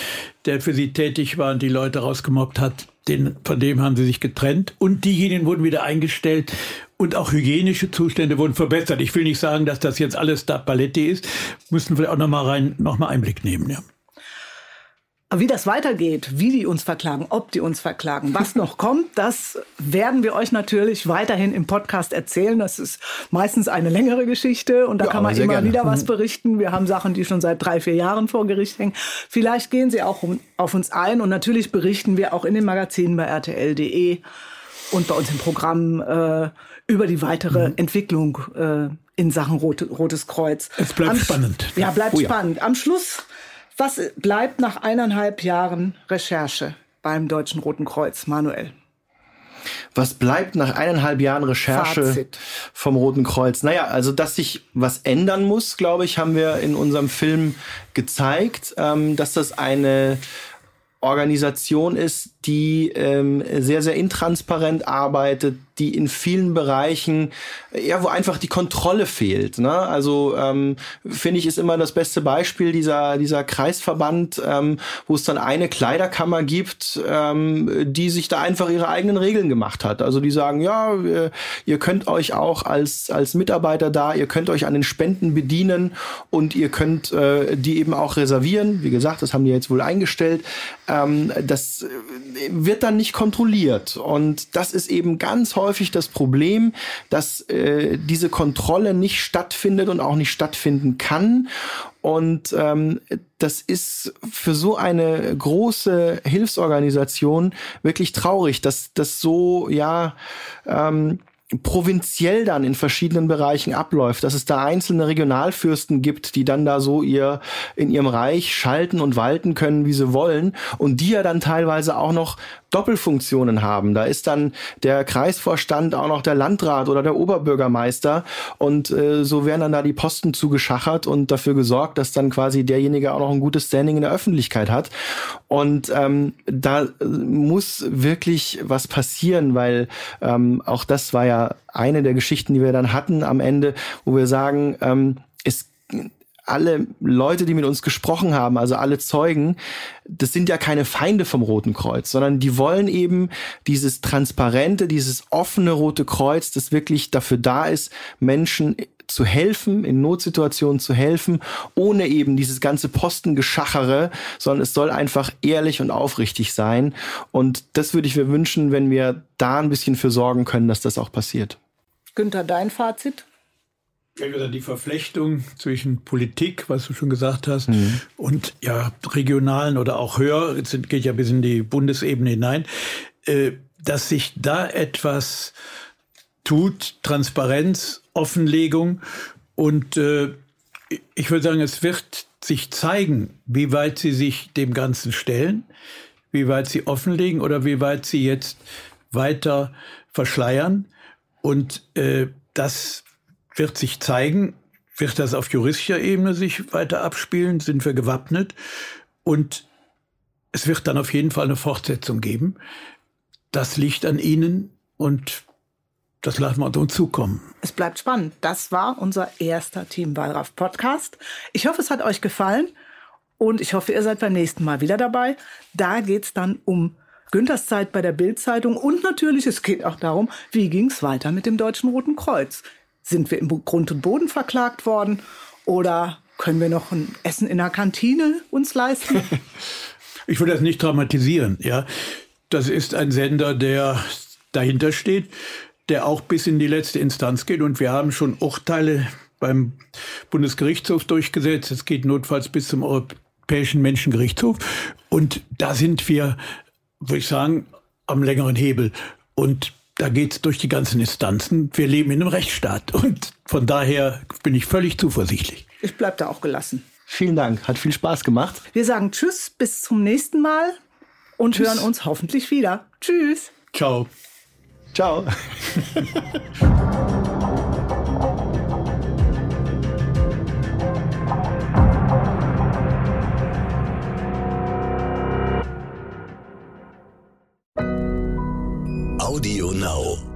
der für sie tätig war und die Leute rausgemobbt hat, den, von dem haben sie sich getrennt und diejenigen wurden wieder eingestellt und auch hygienische Zustände wurden verbessert. Ich will nicht sagen, dass das jetzt alles da Paletti ist, müssen wir auch noch mal rein, noch mal Einblick nehmen. Ja. Wie das weitergeht, wie die uns verklagen, ob die uns verklagen, was noch kommt, das werden wir euch natürlich weiterhin im Podcast erzählen. Das ist meistens eine längere Geschichte und da ja, kann man immer gerne. wieder was mhm. berichten. Wir haben Sachen, die schon seit drei, vier Jahren vor Gericht hängen. Vielleicht gehen sie auch auf uns ein und natürlich berichten wir auch in den Magazinen bei rtl.de und bei uns im Programm äh, über die weitere mhm. Entwicklung äh, in Sachen Rot, Rotes Kreuz. Es bleibt Am, spannend. Ja, bleibt oh, ja. spannend. Am Schluss was bleibt nach eineinhalb Jahren Recherche beim Deutschen Roten Kreuz, Manuel? Was bleibt nach eineinhalb Jahren Recherche Fazit. vom Roten Kreuz? Naja, also dass sich was ändern muss, glaube ich, haben wir in unserem Film gezeigt, ähm, dass das eine Organisation ist, die ähm, sehr, sehr intransparent arbeitet, die in vielen Bereichen, ja, wo einfach die Kontrolle fehlt. Ne? Also ähm, finde ich, ist immer das beste Beispiel dieser, dieser Kreisverband, ähm, wo es dann eine Kleiderkammer gibt, ähm, die sich da einfach ihre eigenen Regeln gemacht hat. Also die sagen, ja, ihr könnt euch auch als, als Mitarbeiter da, ihr könnt euch an den Spenden bedienen und ihr könnt äh, die eben auch reservieren. Wie gesagt, das haben die jetzt wohl eingestellt. Ähm, das wird dann nicht kontrolliert. Und das ist eben ganz häufig das Problem, dass äh, diese Kontrolle nicht stattfindet und auch nicht stattfinden kann. Und ähm, das ist für so eine große Hilfsorganisation wirklich traurig, dass das so, ja, ähm, provinziell dann in verschiedenen Bereichen abläuft, dass es da einzelne Regionalfürsten gibt, die dann da so ihr in ihrem Reich schalten und walten können, wie sie wollen und die ja dann teilweise auch noch Doppelfunktionen haben. Da ist dann der Kreisvorstand auch noch der Landrat oder der Oberbürgermeister und äh, so werden dann da die Posten zugeschachert und dafür gesorgt, dass dann quasi derjenige auch noch ein gutes Standing in der Öffentlichkeit hat. Und ähm, da äh, muss wirklich was passieren, weil ähm, auch das war ja eine der Geschichten, die wir dann hatten am Ende, wo wir sagen, ähm, es alle Leute, die mit uns gesprochen haben, also alle Zeugen, das sind ja keine Feinde vom Roten Kreuz, sondern die wollen eben dieses transparente, dieses offene Rote Kreuz, das wirklich dafür da ist, Menschen zu helfen, in Notsituationen zu helfen, ohne eben dieses ganze Postengeschachere, sondern es soll einfach ehrlich und aufrichtig sein. Und das würde ich mir wünschen, wenn wir da ein bisschen für sorgen können, dass das auch passiert. Günther, dein Fazit? Ja, die Verflechtung zwischen Politik, was du schon gesagt hast, mhm. und ja, regionalen oder auch höher, jetzt geht ja bis in die Bundesebene hinein, äh, dass sich da etwas tut, Transparenz, Offenlegung und äh, ich würde sagen, es wird sich zeigen, wie weit sie sich dem Ganzen stellen, wie weit sie offenlegen oder wie weit sie jetzt weiter verschleiern. Und äh, das wird sich zeigen, wird das auf juristischer Ebene sich weiter abspielen, sind wir gewappnet und es wird dann auf jeden Fall eine Fortsetzung geben. Das liegt an Ihnen und das lassen wir uns zukommen. Es bleibt spannend. Das war unser erster Team Wallraff Podcast. Ich hoffe, es hat euch gefallen und ich hoffe, ihr seid beim nächsten Mal wieder dabei. Da geht es dann um Günthers Zeit bei der Bildzeitung und natürlich, es geht auch darum, wie ging es weiter mit dem Deutschen Roten Kreuz. Sind wir im Grund und Boden verklagt worden oder können wir noch ein Essen in der Kantine uns leisten? Ich will das nicht dramatisieren, ja. Das ist ein Sender, der dahinter steht, der auch bis in die letzte Instanz geht. Und wir haben schon Urteile beim Bundesgerichtshof durchgesetzt. Es geht notfalls bis zum Europäischen Menschengerichtshof. Und da sind wir, würde ich sagen, am längeren Hebel. Und da geht es durch die ganzen Instanzen. Wir leben in einem Rechtsstaat. Und von daher bin ich völlig zuversichtlich. Ich bleibe da auch gelassen. Vielen Dank, hat viel Spaß gemacht. Wir sagen Tschüss, bis zum nächsten Mal und tschüss. hören uns hoffentlich wieder. Tschüss. Ciao. Ciao. Audio Now.